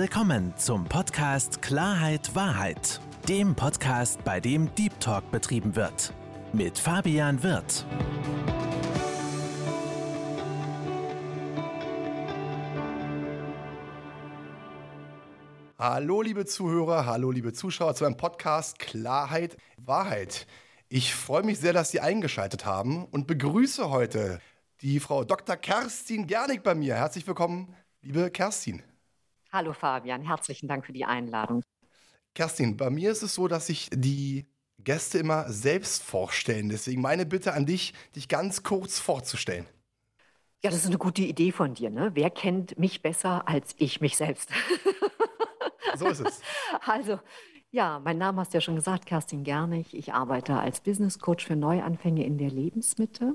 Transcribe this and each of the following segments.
willkommen zum Podcast Klarheit Wahrheit, dem Podcast, bei dem Deep Talk betrieben wird. Mit Fabian Wirth. Hallo liebe Zuhörer, hallo liebe Zuschauer zu einem Podcast Klarheit Wahrheit. Ich freue mich sehr, dass Sie eingeschaltet haben und begrüße heute die Frau Dr. Kerstin Gernig bei mir. Herzlich willkommen, liebe Kerstin. Hallo Fabian, herzlichen Dank für die Einladung. Kerstin, bei mir ist es so, dass sich die Gäste immer selbst vorstellen. Deswegen meine Bitte an dich, dich ganz kurz vorzustellen. Ja, das ist eine gute Idee von dir. Ne? Wer kennt mich besser als ich mich selbst? So ist es. Also, ja, mein Name hast du ja schon gesagt, Kerstin Gernig. Ich arbeite als Business Coach für Neuanfänge in der Lebensmitte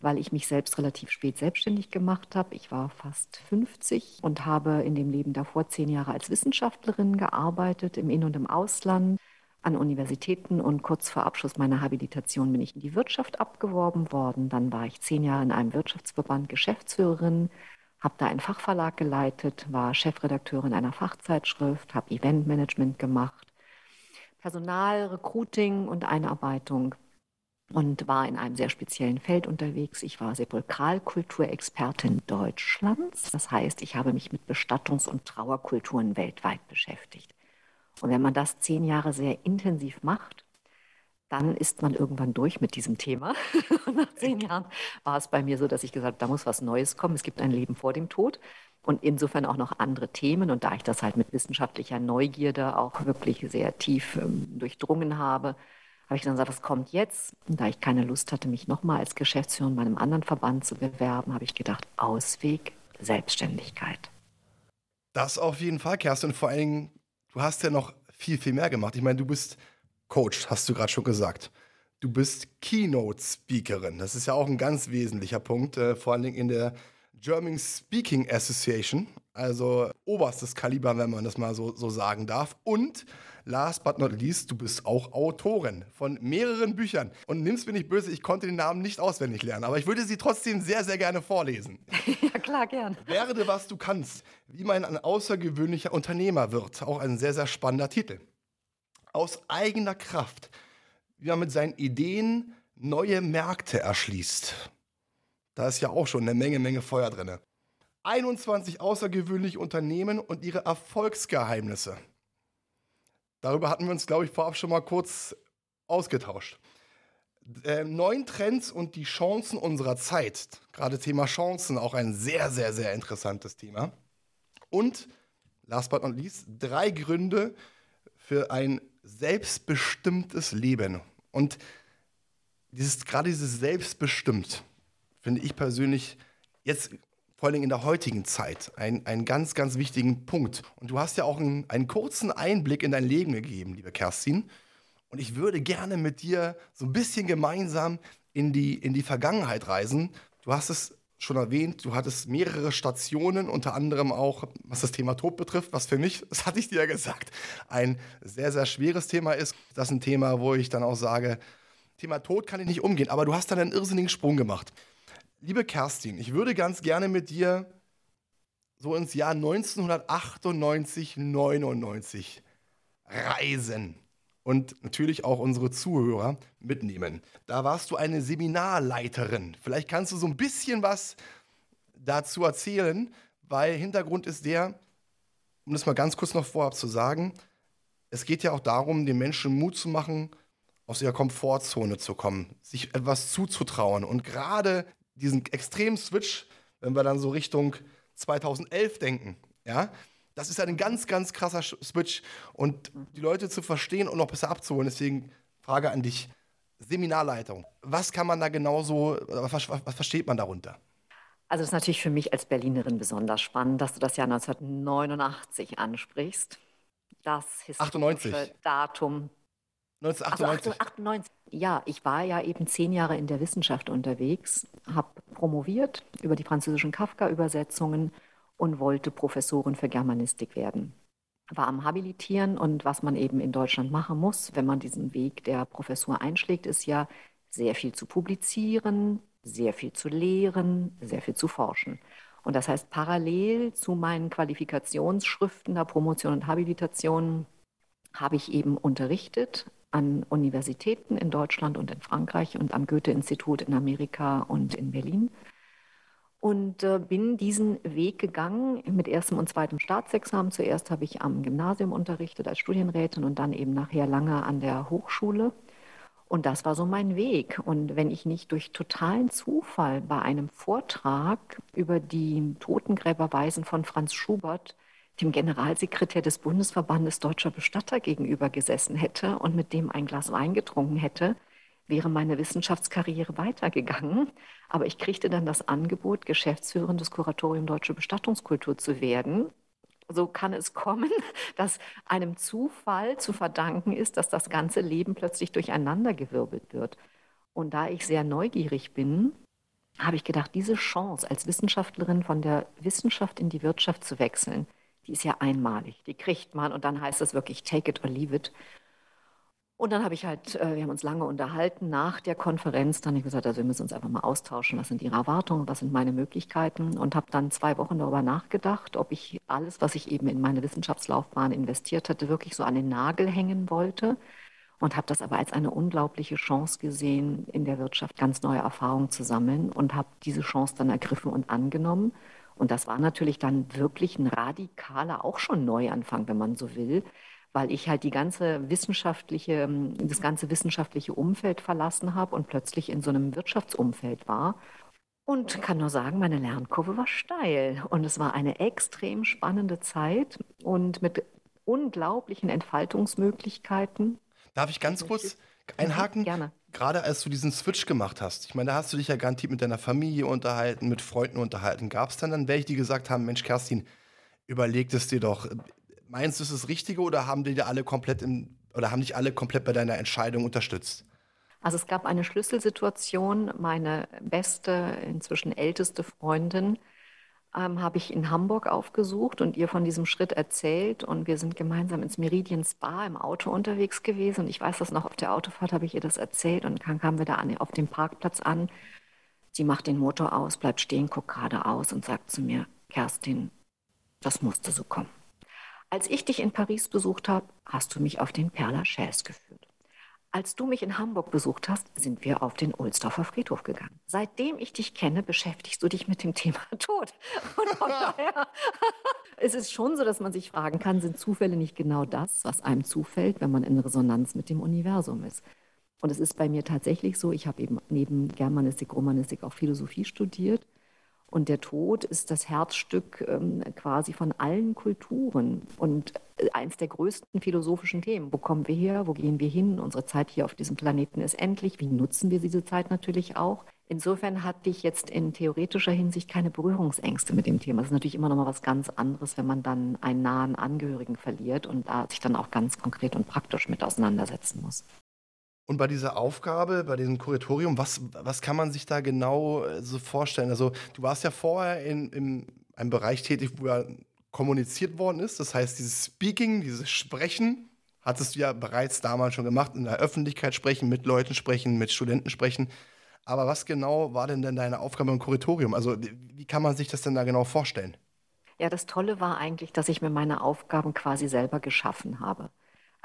weil ich mich selbst relativ spät selbstständig gemacht habe. Ich war fast 50 und habe in dem Leben davor zehn Jahre als Wissenschaftlerin gearbeitet, im In- und im Ausland, an Universitäten und kurz vor Abschluss meiner Habilitation bin ich in die Wirtschaft abgeworben worden. Dann war ich zehn Jahre in einem Wirtschaftsverband Geschäftsführerin, habe da einen Fachverlag geleitet, war Chefredakteurin einer Fachzeitschrift, habe Eventmanagement gemacht, Personal, Recruiting und Einarbeitung und war in einem sehr speziellen Feld unterwegs. Ich war Sepulkralkulturexpertin Deutschlands. Das heißt, ich habe mich mit Bestattungs- und Trauerkulturen weltweit beschäftigt. Und wenn man das zehn Jahre sehr intensiv macht, dann ist man irgendwann durch mit diesem Thema. Nach zehn Jahren war es bei mir so, dass ich gesagt habe, da muss was Neues kommen. Es gibt ein Leben vor dem Tod und insofern auch noch andere Themen. Und da ich das halt mit wissenschaftlicher Neugierde auch wirklich sehr tief ähm, durchdrungen habe, habe ich dann gesagt, was kommt jetzt? Und da ich keine Lust hatte, mich nochmal als Geschäftsführerin bei einem anderen Verband zu bewerben, habe ich gedacht, Ausweg, Selbstständigkeit. Das auf jeden Fall, Kerstin. Und vor allen Dingen, du hast ja noch viel, viel mehr gemacht. Ich meine, du bist Coach, hast du gerade schon gesagt. Du bist Keynote-Speakerin. Das ist ja auch ein ganz wesentlicher Punkt, äh, vor allen Dingen in der German Speaking Association, also oberstes Kaliber, wenn man das mal so, so sagen darf. Und last but not least, du bist auch Autorin von mehreren Büchern. Und nimm's mir nicht böse, ich konnte den Namen nicht auswendig lernen, aber ich würde sie trotzdem sehr, sehr gerne vorlesen. ja, klar, gern. Werde, was du kannst, wie man ein außergewöhnlicher Unternehmer wird. Auch ein sehr, sehr spannender Titel. Aus eigener Kraft, wie man mit seinen Ideen neue Märkte erschließt. Da ist ja auch schon eine Menge, Menge Feuer drin. 21 außergewöhnliche Unternehmen und ihre Erfolgsgeheimnisse. Darüber hatten wir uns, glaube ich, vorab schon mal kurz ausgetauscht. Äh, neun Trends und die Chancen unserer Zeit. Gerade Thema Chancen, auch ein sehr, sehr, sehr interessantes Thema. Und, last but not least, drei Gründe für ein selbstbestimmtes Leben. Und dieses, gerade dieses selbstbestimmt, finde ich persönlich jetzt vor allem in der heutigen Zeit einen, einen ganz, ganz wichtigen Punkt. Und du hast ja auch einen, einen kurzen Einblick in dein Leben gegeben, liebe Kerstin. Und ich würde gerne mit dir so ein bisschen gemeinsam in die, in die Vergangenheit reisen. Du hast es schon erwähnt, du hattest mehrere Stationen, unter anderem auch, was das Thema Tod betrifft, was für mich, das hatte ich dir ja gesagt, ein sehr, sehr schweres Thema ist. Das ist ein Thema, wo ich dann auch sage, Thema Tod kann ich nicht umgehen, aber du hast dann einen irrsinnigen Sprung gemacht. Liebe Kerstin, ich würde ganz gerne mit dir so ins Jahr 1998, 99 reisen und natürlich auch unsere Zuhörer mitnehmen. Da warst du eine Seminarleiterin. Vielleicht kannst du so ein bisschen was dazu erzählen, weil Hintergrund ist der, um das mal ganz kurz noch vorab zu sagen, es geht ja auch darum, den Menschen Mut zu machen, aus ihrer Komfortzone zu kommen, sich etwas zuzutrauen. Und gerade diesen extremen Switch, wenn wir dann so Richtung 2011 denken, ja, das ist ein ganz, ganz krasser Switch und die Leute zu verstehen und noch besser abzuholen. Deswegen Frage an dich, Seminarleitung. Was kann man da genauso, was, was versteht man darunter? Also das ist natürlich für mich als Berlinerin besonders spannend, dass du das Jahr 1989 ansprichst. Das historische 98. Datum 1998. Also 98. Ja, ich war ja eben zehn Jahre in der Wissenschaft unterwegs, habe promoviert über die französischen Kafka-Übersetzungen und wollte Professorin für Germanistik werden. War am Habilitieren und was man eben in Deutschland machen muss, wenn man diesen Weg der Professur einschlägt, ist ja sehr viel zu publizieren, sehr viel zu lehren, sehr viel zu forschen. Und das heißt, parallel zu meinen Qualifikationsschriften der Promotion und Habilitation habe ich eben unterrichtet an Universitäten in Deutschland und in Frankreich und am Goethe-Institut in Amerika und in Berlin. Und äh, bin diesen Weg gegangen mit erstem und zweitem Staatsexamen. Zuerst habe ich am Gymnasium unterrichtet als Studienrätin und dann eben nachher lange an der Hochschule. Und das war so mein Weg. Und wenn ich nicht durch totalen Zufall bei einem Vortrag über die Totengräberweisen von Franz Schubert dem Generalsekretär des Bundesverbandes Deutscher Bestatter gegenüber gesessen hätte und mit dem ein Glas Wein getrunken hätte, wäre meine Wissenschaftskarriere weitergegangen. Aber ich kriegte dann das Angebot, Geschäftsführerin des Kuratorium Deutsche Bestattungskultur zu werden. So kann es kommen, dass einem Zufall zu verdanken ist, dass das ganze Leben plötzlich durcheinandergewirbelt wird. Und da ich sehr neugierig bin, habe ich gedacht, diese Chance als Wissenschaftlerin von der Wissenschaft in die Wirtschaft zu wechseln, die ist ja einmalig. Die kriegt man und dann heißt es wirklich take it or leave it. Und dann habe ich halt, äh, wir haben uns lange unterhalten nach der Konferenz. Dann habe ich gesagt, also wir müssen uns einfach mal austauschen. Was sind Ihre Erwartungen? Was sind meine Möglichkeiten? Und habe dann zwei Wochen darüber nachgedacht, ob ich alles, was ich eben in meine Wissenschaftslaufbahn investiert hatte, wirklich so an den Nagel hängen wollte. Und habe das aber als eine unglaubliche Chance gesehen, in der Wirtschaft ganz neue Erfahrungen zu sammeln und habe diese Chance dann ergriffen und angenommen und das war natürlich dann wirklich ein radikaler, auch schon Neuanfang, wenn man so will, weil ich halt die ganze wissenschaftliche, das ganze wissenschaftliche Umfeld verlassen habe und plötzlich in so einem Wirtschaftsumfeld war. Und kann nur sagen, meine Lernkurve war steil. Und es war eine extrem spannende Zeit und mit unglaublichen Entfaltungsmöglichkeiten. Darf ich ganz kurz einhaken? Gerne gerade als du diesen Switch gemacht hast, ich meine, da hast du dich ja garantiert mit deiner Familie unterhalten, mit Freunden unterhalten. Gab es dann dann welche, die gesagt haben, Mensch, Kerstin, überleg es dir doch. Meinst du, ist das Richtige oder haben die dir alle komplett im, oder haben dich alle komplett bei deiner Entscheidung unterstützt? Also es gab eine Schlüsselsituation. Meine beste, inzwischen älteste Freundin ähm, habe ich in Hamburg aufgesucht und ihr von diesem Schritt erzählt. Und wir sind gemeinsam ins Meridian Spa im Auto unterwegs gewesen. Und ich weiß das noch, auf der Autofahrt habe ich ihr das erzählt. Und dann kamen wir da an, auf dem Parkplatz an. Sie macht den Motor aus, bleibt stehen, guckt geradeaus und sagt zu mir, Kerstin, das musste so kommen. Als ich dich in Paris besucht habe, hast du mich auf den Père Lachaise geführt. Als du mich in Hamburg besucht hast, sind wir auf den Ohlsdorfer Friedhof gegangen. Seitdem ich dich kenne, beschäftigst du dich mit dem Thema Tod. Und von daher es ist schon so, dass man sich fragen kann, sind Zufälle nicht genau das, was einem zufällt, wenn man in Resonanz mit dem Universum ist? Und es ist bei mir tatsächlich so, ich habe eben neben Germanistik, Romanistik auch Philosophie studiert und der Tod ist das Herzstück ähm, quasi von allen Kulturen und äh, eins der größten philosophischen Themen. Wo kommen wir her? Wo gehen wir hin? Unsere Zeit hier auf diesem Planeten ist endlich. Wie nutzen wir diese Zeit natürlich auch? Insofern hatte ich jetzt in theoretischer Hinsicht keine Berührungsängste mit dem Thema. Es ist natürlich immer noch mal was ganz anderes, wenn man dann einen nahen Angehörigen verliert und da sich dann auch ganz konkret und praktisch mit auseinandersetzen muss. Und bei dieser Aufgabe, bei diesem Kuratorium, was, was kann man sich da genau äh, so vorstellen? Also, du warst ja vorher in, in einem Bereich tätig, wo ja kommuniziert worden ist. Das heißt, dieses Speaking, dieses Sprechen, hattest du ja bereits damals schon gemacht, in der Öffentlichkeit sprechen, mit Leuten sprechen, mit Studenten sprechen. Aber was genau war denn denn deine Aufgabe im Kuratorium? Also, wie kann man sich das denn da genau vorstellen? Ja, das Tolle war eigentlich, dass ich mir meine Aufgaben quasi selber geschaffen habe.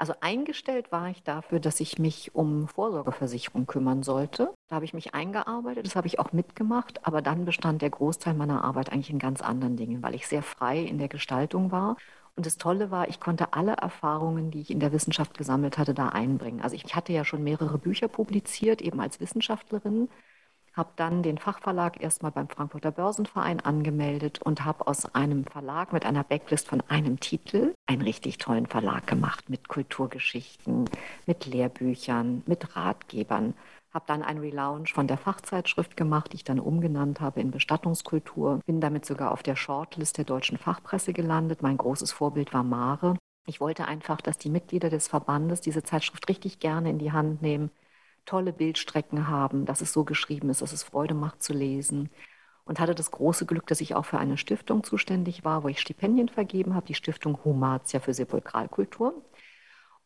Also eingestellt war ich dafür, dass ich mich um Vorsorgeversicherung kümmern sollte. Da habe ich mich eingearbeitet, das habe ich auch mitgemacht, aber dann bestand der Großteil meiner Arbeit eigentlich in ganz anderen Dingen, weil ich sehr frei in der Gestaltung war. Und das Tolle war, ich konnte alle Erfahrungen, die ich in der Wissenschaft gesammelt hatte, da einbringen. Also ich hatte ja schon mehrere Bücher publiziert, eben als Wissenschaftlerin habe dann den Fachverlag erstmal beim Frankfurter Börsenverein angemeldet und habe aus einem Verlag mit einer Backlist von einem Titel einen richtig tollen Verlag gemacht mit Kulturgeschichten, mit Lehrbüchern, mit Ratgebern. Habe dann einen Relaunch von der Fachzeitschrift gemacht, die ich dann umgenannt habe in Bestattungskultur. Bin damit sogar auf der Shortlist der deutschen Fachpresse gelandet. Mein großes Vorbild war Mare. Ich wollte einfach, dass die Mitglieder des Verbandes diese Zeitschrift richtig gerne in die Hand nehmen, tolle Bildstrecken haben, dass es so geschrieben ist, dass es Freude macht zu lesen. Und hatte das große Glück, dass ich auch für eine Stiftung zuständig war, wo ich Stipendien vergeben habe, die Stiftung Humatia für Sepulkralkultur.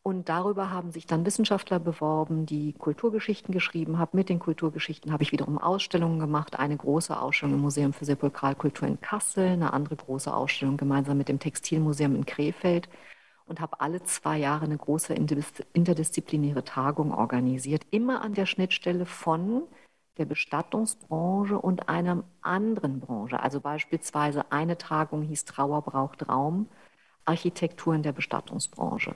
Und darüber haben sich dann Wissenschaftler beworben, die Kulturgeschichten geschrieben haben. Mit den Kulturgeschichten habe ich wiederum Ausstellungen gemacht. Eine große Ausstellung im Museum für Sepulkralkultur in Kassel, eine andere große Ausstellung gemeinsam mit dem Textilmuseum in Krefeld und habe alle zwei Jahre eine große interdisziplinäre Tagung organisiert, immer an der Schnittstelle von der Bestattungsbranche und einer anderen Branche. Also beispielsweise eine Tagung hieß Trauer braucht Raum, Architektur in der Bestattungsbranche.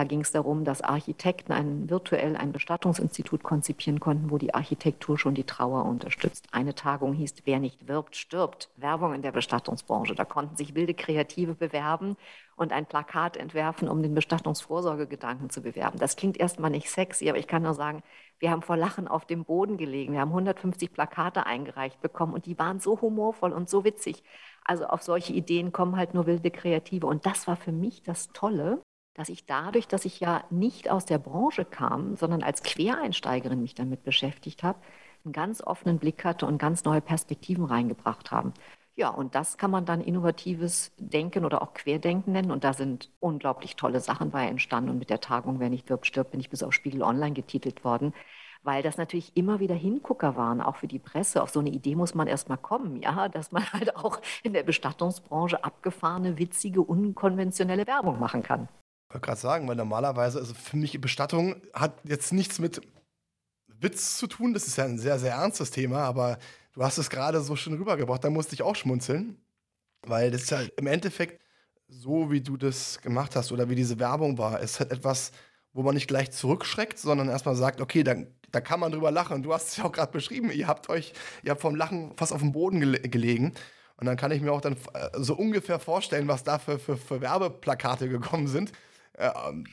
Da ging es darum, dass Architekten ein, virtuell ein Bestattungsinstitut konzipieren konnten, wo die Architektur schon die Trauer unterstützt. Eine Tagung hieß Wer nicht wirbt, stirbt. Werbung in der Bestattungsbranche. Da konnten sich wilde Kreative bewerben und ein Plakat entwerfen, um den Bestattungsvorsorgegedanken zu bewerben. Das klingt erstmal nicht sexy, aber ich kann nur sagen, wir haben vor Lachen auf dem Boden gelegen. Wir haben 150 Plakate eingereicht bekommen und die waren so humorvoll und so witzig. Also auf solche Ideen kommen halt nur wilde Kreative. Und das war für mich das Tolle, dass ich dadurch, dass ich ja nicht aus der Branche kam, sondern als Quereinsteigerin mich damit beschäftigt habe, einen ganz offenen Blick hatte und ganz neue Perspektiven reingebracht haben. Ja, und das kann man dann innovatives Denken oder auch Querdenken nennen. Und da sind unglaublich tolle Sachen bei entstanden. Und mit der Tagung Wer nicht wirbt, stirbt, bin ich bis auf Spiegel Online getitelt worden, weil das natürlich immer wieder Hingucker waren, auch für die Presse. Auf so eine Idee muss man erst mal kommen, ja, dass man halt auch in der Bestattungsbranche abgefahrene, witzige, unkonventionelle Werbung machen kann. Wollte gerade sagen, weil normalerweise, also für mich Bestattung hat jetzt nichts mit Witz zu tun. Das ist ja ein sehr, sehr ernstes Thema, aber du hast es gerade so schön rübergebracht, da musste ich auch schmunzeln. Weil das ist ja im Endeffekt so, wie du das gemacht hast oder wie diese Werbung war. Es hat etwas, wo man nicht gleich zurückschreckt, sondern erstmal sagt, okay, da, da kann man drüber lachen. Du hast es ja auch gerade beschrieben, ihr habt euch, ihr habt vom Lachen fast auf dem Boden gele gelegen. Und dann kann ich mir auch dann äh, so ungefähr vorstellen, was da für, für, für Werbeplakate gekommen sind. Ähm,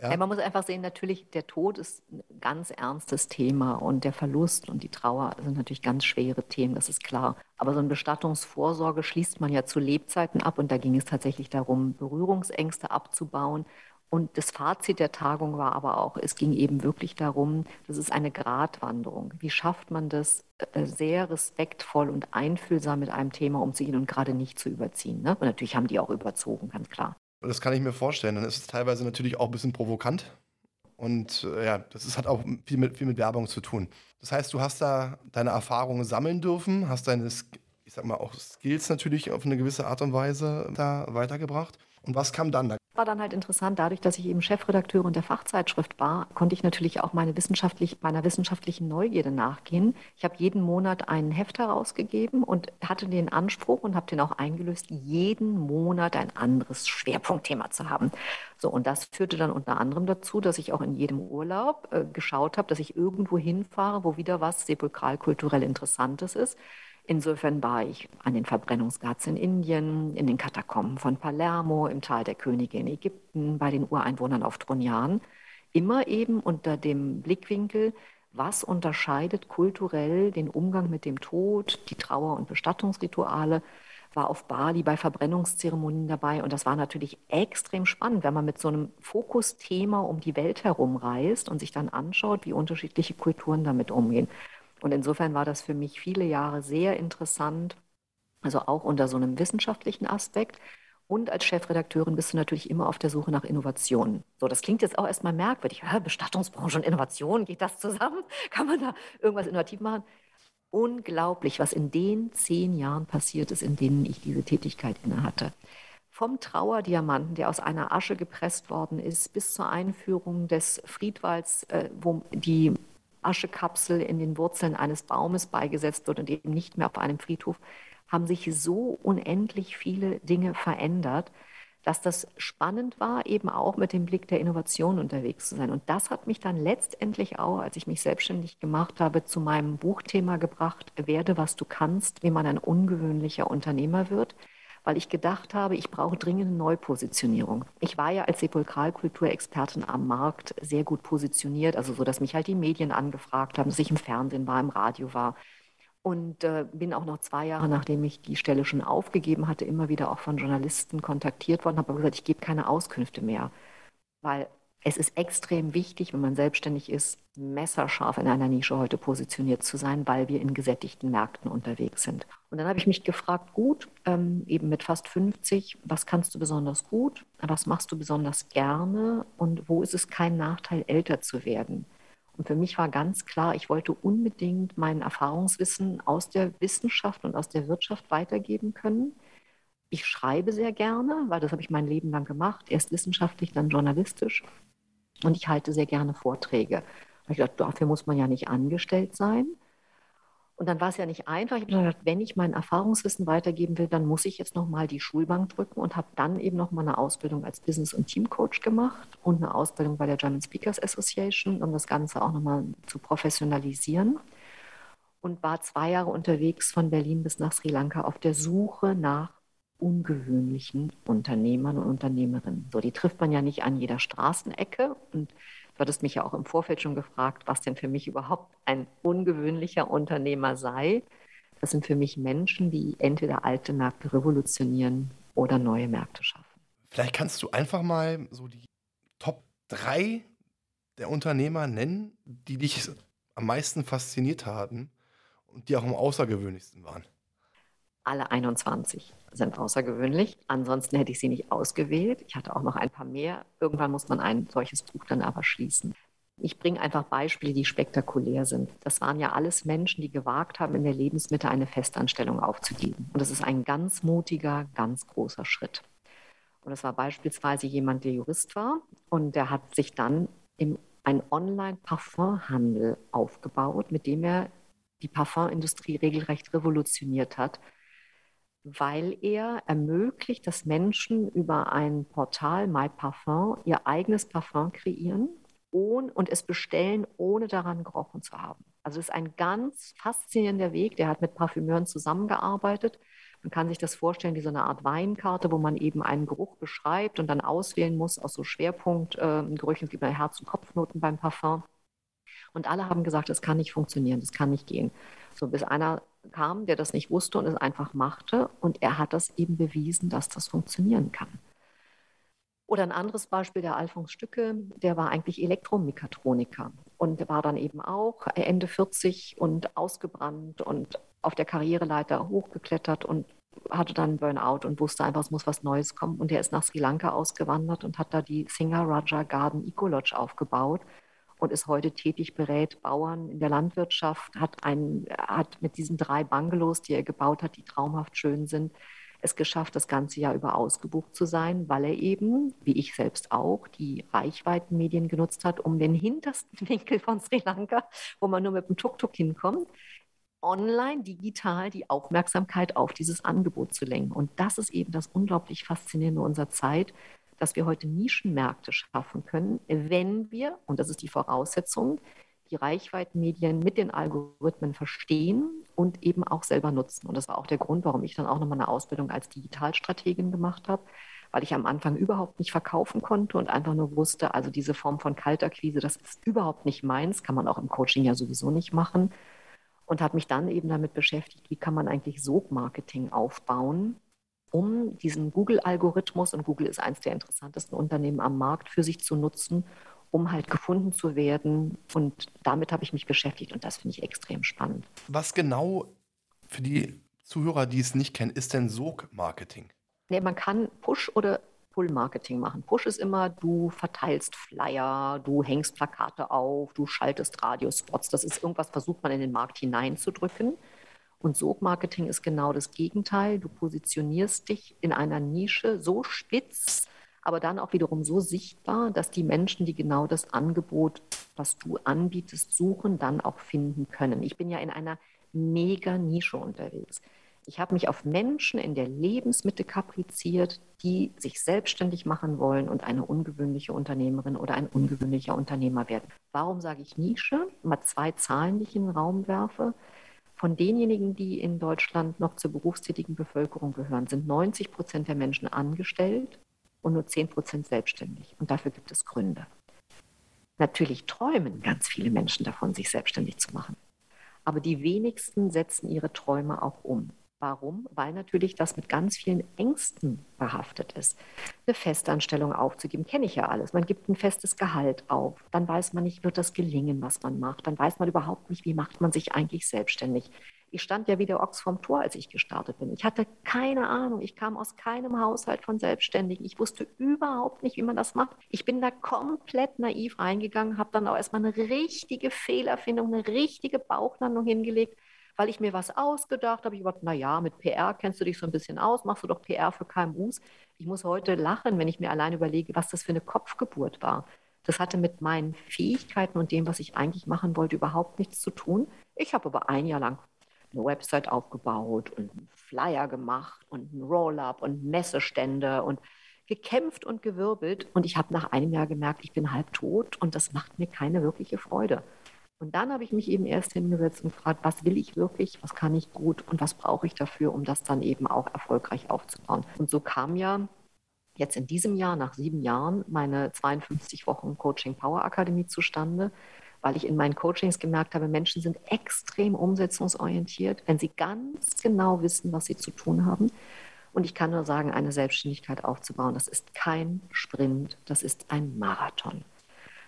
ja. Ja, man muss einfach sehen, natürlich, der Tod ist ein ganz ernstes Thema und der Verlust und die Trauer sind natürlich ganz schwere Themen, das ist klar. Aber so eine Bestattungsvorsorge schließt man ja zu Lebzeiten ab und da ging es tatsächlich darum, Berührungsängste abzubauen. Und das Fazit der Tagung war aber auch, es ging eben wirklich darum, das ist eine Gratwanderung. Wie schafft man das, äh, sehr respektvoll und einfühlsam mit einem Thema umzugehen und gerade nicht zu überziehen? Ne? Und natürlich haben die auch überzogen, ganz klar. Das kann ich mir vorstellen. Dann ist es teilweise natürlich auch ein bisschen provokant. Und äh, ja, das ist, hat auch viel mit, viel mit Werbung zu tun. Das heißt, du hast da deine Erfahrungen sammeln dürfen, hast deine, ich sag mal, auch Skills natürlich auf eine gewisse Art und Weise da weitergebracht. Und was kam dann? War dann halt interessant, dadurch, dass ich eben Chefredakteurin der Fachzeitschrift war, konnte ich natürlich auch meine wissenschaftlich, meiner wissenschaftlichen Neugierde nachgehen. Ich habe jeden Monat einen Heft herausgegeben und hatte den Anspruch und habe den auch eingelöst, jeden Monat ein anderes Schwerpunktthema zu haben. So, und das führte dann unter anderem dazu, dass ich auch in jedem Urlaub äh, geschaut habe, dass ich irgendwo hinfahre, wo wieder was sepulkralkulturell Interessantes ist. Insofern war ich an den Verbrennungsghats in Indien, in den Katakomben von Palermo, im Tal der Könige in Ägypten, bei den Ureinwohnern auf Tronian. Immer eben unter dem Blickwinkel, was unterscheidet kulturell den Umgang mit dem Tod, die Trauer- und Bestattungsrituale, war auf Bali bei Verbrennungszeremonien dabei. Und das war natürlich extrem spannend, wenn man mit so einem Fokusthema um die Welt herumreist und sich dann anschaut, wie unterschiedliche Kulturen damit umgehen. Und insofern war das für mich viele Jahre sehr interessant, also auch unter so einem wissenschaftlichen Aspekt. Und als Chefredakteurin bist du natürlich immer auf der Suche nach Innovationen. So, das klingt jetzt auch erstmal merkwürdig. Bestattungsbranche und Innovation, geht das zusammen? Kann man da irgendwas innovativ machen? Unglaublich, was in den zehn Jahren passiert ist, in denen ich diese Tätigkeit innehatte. Vom Trauerdiamanten, der aus einer Asche gepresst worden ist, bis zur Einführung des Friedwalds, äh, wo die Aschekapsel in den Wurzeln eines Baumes beigesetzt wird und eben nicht mehr auf einem Friedhof, haben sich so unendlich viele Dinge verändert, dass das spannend war, eben auch mit dem Blick der Innovation unterwegs zu sein. Und das hat mich dann letztendlich auch, als ich mich selbstständig gemacht habe, zu meinem Buchthema gebracht, werde, was du kannst, wie man ein ungewöhnlicher Unternehmer wird weil ich gedacht habe, ich brauche dringend eine Neupositionierung. Ich war ja als Sepulkralkulturexpertin am Markt sehr gut positioniert, also so, dass mich halt die Medien angefragt haben, dass ich im Fernsehen war, im Radio war. Und äh, bin auch noch zwei Jahre, nachdem ich die Stelle schon aufgegeben hatte, immer wieder auch von Journalisten kontaktiert worden, habe gesagt, ich gebe keine Auskünfte mehr, weil es ist extrem wichtig, wenn man selbstständig ist, messerscharf in einer Nische heute positioniert zu sein, weil wir in gesättigten Märkten unterwegs sind. Und dann habe ich mich gefragt, gut, ähm, eben mit fast 50, was kannst du besonders gut, was machst du besonders gerne und wo ist es kein Nachteil, älter zu werden? Und für mich war ganz klar, ich wollte unbedingt mein Erfahrungswissen aus der Wissenschaft und aus der Wirtschaft weitergeben können. Ich schreibe sehr gerne, weil das habe ich mein Leben lang gemacht, erst wissenschaftlich, dann journalistisch. Und ich halte sehr gerne Vorträge. Da ich gedacht, dafür muss man ja nicht angestellt sein. Und dann war es ja nicht einfach. Ich habe gedacht, wenn ich mein Erfahrungswissen weitergeben will, dann muss ich jetzt nochmal die Schulbank drücken und habe dann eben nochmal eine Ausbildung als Business- und Teamcoach gemacht und eine Ausbildung bei der German Speakers Association, um das Ganze auch nochmal zu professionalisieren. Und war zwei Jahre unterwegs von Berlin bis nach Sri Lanka auf der Suche nach ungewöhnlichen Unternehmern und Unternehmerinnen. So, die trifft man ja nicht an jeder Straßenecke. Und du hattest mich ja auch im Vorfeld schon gefragt, was denn für mich überhaupt ein ungewöhnlicher Unternehmer sei. Das sind für mich Menschen, die entweder alte Märkte revolutionieren oder neue Märkte schaffen. Vielleicht kannst du einfach mal so die Top 3 der Unternehmer nennen, die dich am meisten fasziniert haben und die auch am außergewöhnlichsten waren. Alle 21 sind außergewöhnlich. Ansonsten hätte ich sie nicht ausgewählt. Ich hatte auch noch ein paar mehr. Irgendwann muss man ein solches Buch dann aber schließen. Ich bringe einfach Beispiele, die spektakulär sind. Das waren ja alles Menschen, die gewagt haben, in der Lebensmitte eine Festanstellung aufzugeben. Und das ist ein ganz mutiger, ganz großer Schritt. Und das war beispielsweise jemand, der Jurist war und der hat sich dann im, einen Online-Parfumhandel aufgebaut, mit dem er die Parfumindustrie regelrecht revolutioniert hat weil er ermöglicht, dass Menschen über ein Portal MyParfum ihr eigenes Parfum kreieren und es bestellen, ohne daran gerochen zu haben. Also es ist ein ganz faszinierender Weg. Der hat mit Parfümeuren zusammengearbeitet. Man kann sich das vorstellen wie so eine Art Weinkarte, wo man eben einen Geruch beschreibt und dann auswählen muss aus so Schwerpunktgerüchen, äh, wie bei Herz- und Kopfnoten beim Parfum. Und alle haben gesagt, das kann nicht funktionieren, das kann nicht gehen. So bis einer kam, der das nicht wusste und es einfach machte. Und er hat das eben bewiesen, dass das funktionieren kann. Oder ein anderes Beispiel, der Alfons Stücke, der war eigentlich Elektromechatroniker und war dann eben auch Ende 40 und ausgebrannt und auf der Karriereleiter hochgeklettert und hatte dann Burnout und wusste einfach, es muss was Neues kommen. Und der ist nach Sri Lanka ausgewandert und hat da die Singaraja Garden Eco Lodge aufgebaut und ist heute tätig, berät Bauern in der Landwirtschaft, hat, ein, hat mit diesen drei Bungalows, die er gebaut hat, die traumhaft schön sind, es geschafft, das ganze Jahr über ausgebucht zu sein, weil er eben, wie ich selbst auch, die Reichweitenmedien genutzt hat, um den hintersten Winkel von Sri Lanka, wo man nur mit dem Tuk-Tuk hinkommt, online, digital die Aufmerksamkeit auf dieses Angebot zu lenken. Und das ist eben das unglaublich Faszinierende unserer Zeit, dass wir heute Nischenmärkte schaffen können, wenn wir, und das ist die Voraussetzung, die Reichweitenmedien mit den Algorithmen verstehen und eben auch selber nutzen. Und das war auch der Grund, warum ich dann auch nochmal eine Ausbildung als Digitalstrategin gemacht habe, weil ich am Anfang überhaupt nicht verkaufen konnte und einfach nur wusste, also diese Form von Kaltakquise, das ist überhaupt nicht meins, kann man auch im Coaching ja sowieso nicht machen. Und habe mich dann eben damit beschäftigt, wie kann man eigentlich Sog-Marketing aufbauen, um diesen Google-Algorithmus, und Google ist eines der interessantesten Unternehmen am Markt, für sich zu nutzen, um halt gefunden zu werden. Und damit habe ich mich beschäftigt und das finde ich extrem spannend. Was genau für die Zuhörer, die es nicht kennen, ist denn Sog-Marketing? Nee, man kann Push- oder Pull-Marketing machen. Push ist immer, du verteilst Flyer, du hängst Plakate auf, du schaltest Radiospots. Das ist irgendwas, versucht man in den Markt hineinzudrücken. Und Sogmarketing ist genau das Gegenteil. Du positionierst dich in einer Nische so spitz, aber dann auch wiederum so sichtbar, dass die Menschen, die genau das Angebot, was du anbietest, suchen, dann auch finden können. Ich bin ja in einer mega Nische unterwegs. Ich habe mich auf Menschen in der Lebensmitte kapriziert, die sich selbstständig machen wollen und eine ungewöhnliche Unternehmerin oder ein ungewöhnlicher Unternehmer werden. Warum sage ich Nische? Mal zwei Zahlen, die ich in den Raum werfe. Von denjenigen, die in Deutschland noch zur berufstätigen Bevölkerung gehören, sind 90 Prozent der Menschen angestellt und nur 10 Prozent selbstständig. Und dafür gibt es Gründe. Natürlich träumen ganz viele Menschen davon, sich selbstständig zu machen. Aber die wenigsten setzen ihre Träume auch um. Warum? Weil natürlich das mit ganz vielen Ängsten behaftet ist. Eine Festanstellung aufzugeben, kenne ich ja alles. Man gibt ein festes Gehalt auf. Dann weiß man nicht, wird das gelingen, was man macht. Dann weiß man überhaupt nicht, wie macht man sich eigentlich selbstständig. Ich stand ja wie der Ochs vorm Tor, als ich gestartet bin. Ich hatte keine Ahnung. Ich kam aus keinem Haushalt von Selbstständigen. Ich wusste überhaupt nicht, wie man das macht. Ich bin da komplett naiv reingegangen, habe dann auch erstmal eine richtige Fehlerfindung, eine richtige Bauchlandung hingelegt, weil ich mir was ausgedacht habe. Ich dachte, naja, mit PR kennst du dich so ein bisschen aus, machst du doch PR für KMUs. Ich muss heute lachen, wenn ich mir allein überlege, was das für eine Kopfgeburt war. Das hatte mit meinen Fähigkeiten und dem, was ich eigentlich machen wollte, überhaupt nichts zu tun. Ich habe aber ein Jahr lang eine Website aufgebaut und einen Flyer gemacht und ein Roll-up und Messestände und gekämpft und gewirbelt. Und ich habe nach einem Jahr gemerkt, ich bin halb tot und das macht mir keine wirkliche Freude. Und dann habe ich mich eben erst hingesetzt und gefragt, was will ich wirklich, was kann ich gut und was brauche ich dafür, um das dann eben auch erfolgreich aufzubauen. Und so kam ja jetzt in diesem Jahr, nach sieben Jahren, meine 52 Wochen Coaching Power Akademie zustande, weil ich in meinen Coachings gemerkt habe, Menschen sind extrem umsetzungsorientiert, wenn sie ganz genau wissen, was sie zu tun haben. Und ich kann nur sagen, eine Selbstständigkeit aufzubauen, das ist kein Sprint, das ist ein Marathon.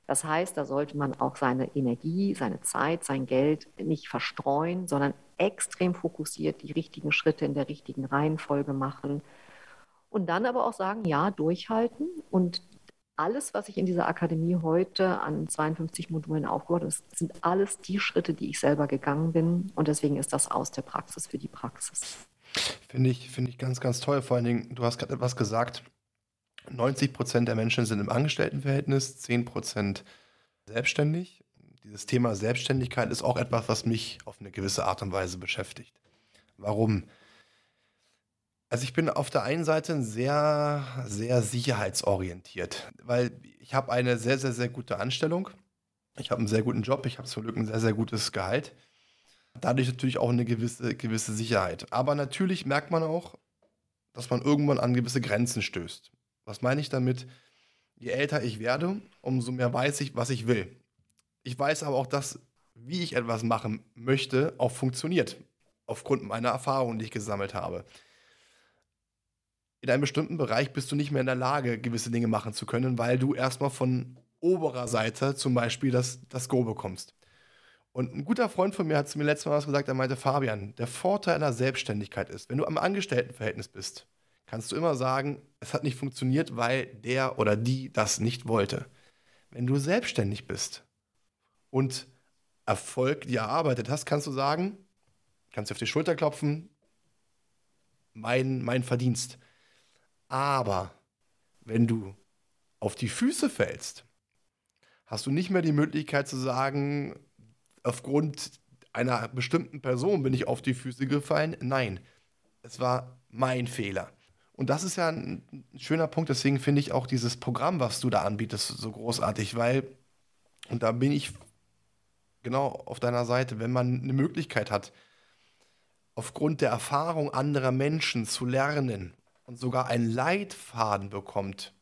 Das heißt, da sollte man auch seine Energie, seine Zeit, sein Geld nicht verstreuen, sondern extrem fokussiert die richtigen Schritte in der richtigen Reihenfolge machen. Und dann aber auch sagen, ja, durchhalten und alles, was ich in dieser Akademie heute an 52 Modulen aufgebaut habe, sind alles die Schritte, die ich selber gegangen bin. Und deswegen ist das aus der Praxis für die Praxis. Finde ich, finde ich ganz, ganz toll. Vor allen Dingen, du hast gerade etwas gesagt. 90 Prozent der Menschen sind im Angestelltenverhältnis, 10 Prozent selbstständig. Dieses Thema Selbstständigkeit ist auch etwas, was mich auf eine gewisse Art und Weise beschäftigt. Warum? Also ich bin auf der einen Seite sehr, sehr sicherheitsorientiert, weil ich habe eine sehr, sehr, sehr gute Anstellung. Ich habe einen sehr guten Job, ich habe zum Glück ein sehr, sehr gutes Gehalt. Dadurch natürlich auch eine gewisse, gewisse Sicherheit. Aber natürlich merkt man auch, dass man irgendwann an gewisse Grenzen stößt. Was meine ich damit? Je älter ich werde, umso mehr weiß ich, was ich will. Ich weiß aber auch, dass, wie ich etwas machen möchte, auch funktioniert. Aufgrund meiner Erfahrungen, die ich gesammelt habe in einem bestimmten Bereich bist du nicht mehr in der Lage, gewisse Dinge machen zu können, weil du erstmal von oberer Seite zum Beispiel das, das Go bekommst. Und ein guter Freund von mir hat zu mir letztes Mal was gesagt, er meinte, Fabian, der Vorteil einer Selbstständigkeit ist, wenn du am Angestelltenverhältnis bist, kannst du immer sagen, es hat nicht funktioniert, weil der oder die das nicht wollte. Wenn du selbstständig bist und Erfolg dir erarbeitet hast, kannst du sagen, kannst du auf die Schulter klopfen, mein, mein Verdienst. Aber wenn du auf die Füße fällst, hast du nicht mehr die Möglichkeit zu sagen, aufgrund einer bestimmten Person bin ich auf die Füße gefallen. Nein, es war mein Fehler. Und das ist ja ein schöner Punkt, deswegen finde ich auch dieses Programm, was du da anbietest, so großartig, weil, und da bin ich genau auf deiner Seite, wenn man eine Möglichkeit hat, aufgrund der Erfahrung anderer Menschen zu lernen und sogar einen Leitfaden bekommt,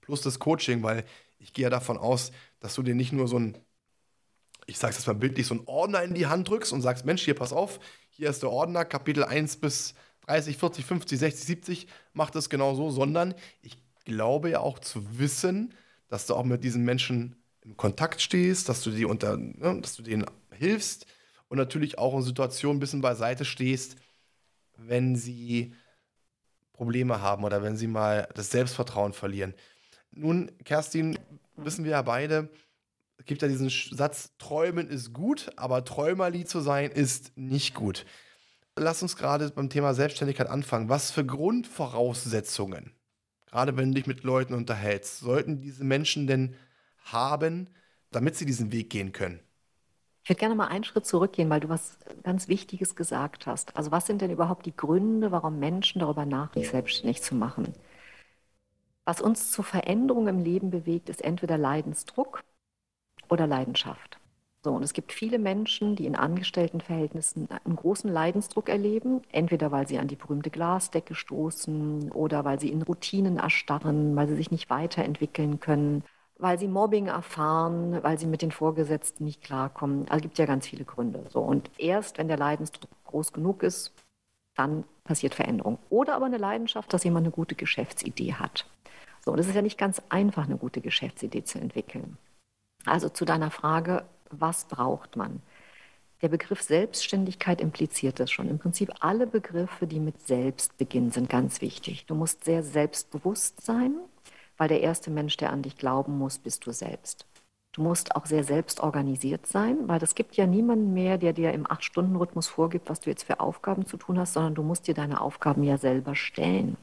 plus das Coaching, weil ich gehe ja davon aus, dass du dir nicht nur so ein, ich sage es jetzt mal bildlich, so ein Ordner in die Hand drückst und sagst, Mensch, hier pass auf, hier ist der Ordner, Kapitel 1 bis 30, 40, 50, 60, 70, mach das genau so, sondern ich glaube ja auch zu wissen, dass du auch mit diesen Menschen in Kontakt stehst, dass du, die unter, ne, dass du denen hilfst und natürlich auch in Situationen ein bisschen beiseite stehst, wenn sie Probleme haben oder wenn sie mal das Selbstvertrauen verlieren. Nun, Kerstin, wissen wir ja beide, es gibt ja diesen Satz, träumen ist gut, aber Träumerli zu sein ist nicht gut. Lass uns gerade beim Thema Selbstständigkeit anfangen. Was für Grundvoraussetzungen, gerade wenn du dich mit Leuten unterhältst, sollten diese Menschen denn haben, damit sie diesen Weg gehen können? Ich würde gerne mal einen Schritt zurückgehen, weil du was ganz Wichtiges gesagt hast. Also was sind denn überhaupt die Gründe, warum Menschen darüber nachdenken, selbstständig zu machen? Was uns zur Veränderung im Leben bewegt, ist entweder Leidensdruck oder Leidenschaft. So, und es gibt viele Menschen, die in Angestelltenverhältnissen einen großen Leidensdruck erleben, entweder weil sie an die berühmte Glasdecke stoßen oder weil sie in Routinen erstarren, weil sie sich nicht weiterentwickeln können weil sie Mobbing erfahren, weil sie mit den Vorgesetzten nicht klarkommen. Also gibt ja ganz viele Gründe. So. Und erst wenn der Leidensdruck groß genug ist, dann passiert Veränderung. Oder aber eine Leidenschaft, dass jemand eine gute Geschäftsidee hat. So, und es ist ja nicht ganz einfach, eine gute Geschäftsidee zu entwickeln. Also zu deiner Frage, was braucht man? Der Begriff Selbstständigkeit impliziert das schon. Im Prinzip alle Begriffe, die mit Selbst beginnen, sind ganz wichtig. Du musst sehr selbstbewusst sein, weil der erste Mensch, der an dich glauben muss, bist du selbst. Du musst auch sehr selbstorganisiert sein, weil es gibt ja niemanden mehr, der dir im Acht-Stunden-Rhythmus vorgibt, was du jetzt für Aufgaben zu tun hast, sondern du musst dir deine Aufgaben ja selber stellen.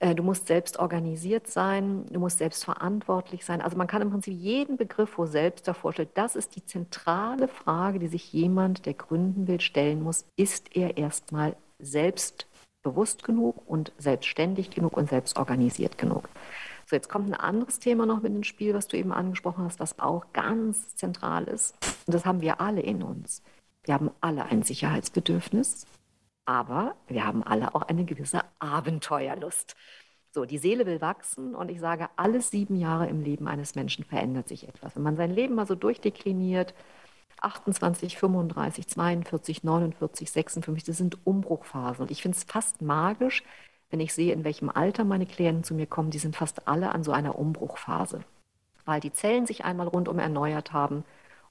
Äh, du musst selbst organisiert sein, du musst selbst verantwortlich sein. Also man kann im Prinzip jeden Begriff, wo selbst davor steht, das ist die zentrale Frage, die sich jemand, der gründen will, stellen muss. Ist er erstmal selbstbewusst genug und selbstständig genug und selbstorganisiert genug? So, jetzt kommt ein anderes Thema noch mit ins Spiel, was du eben angesprochen hast, was auch ganz zentral ist. Und das haben wir alle in uns. Wir haben alle ein Sicherheitsbedürfnis, aber wir haben alle auch eine gewisse Abenteuerlust. So, die Seele will wachsen und ich sage, alle sieben Jahre im Leben eines Menschen verändert sich etwas. Wenn man sein Leben mal so durchdekliniert, 28, 35, 42, 49, 56, das sind Umbruchphasen. Und ich finde es fast magisch, wenn ich sehe, in welchem Alter meine Klienten zu mir kommen, die sind fast alle an so einer Umbruchphase, weil die Zellen sich einmal rundum erneuert haben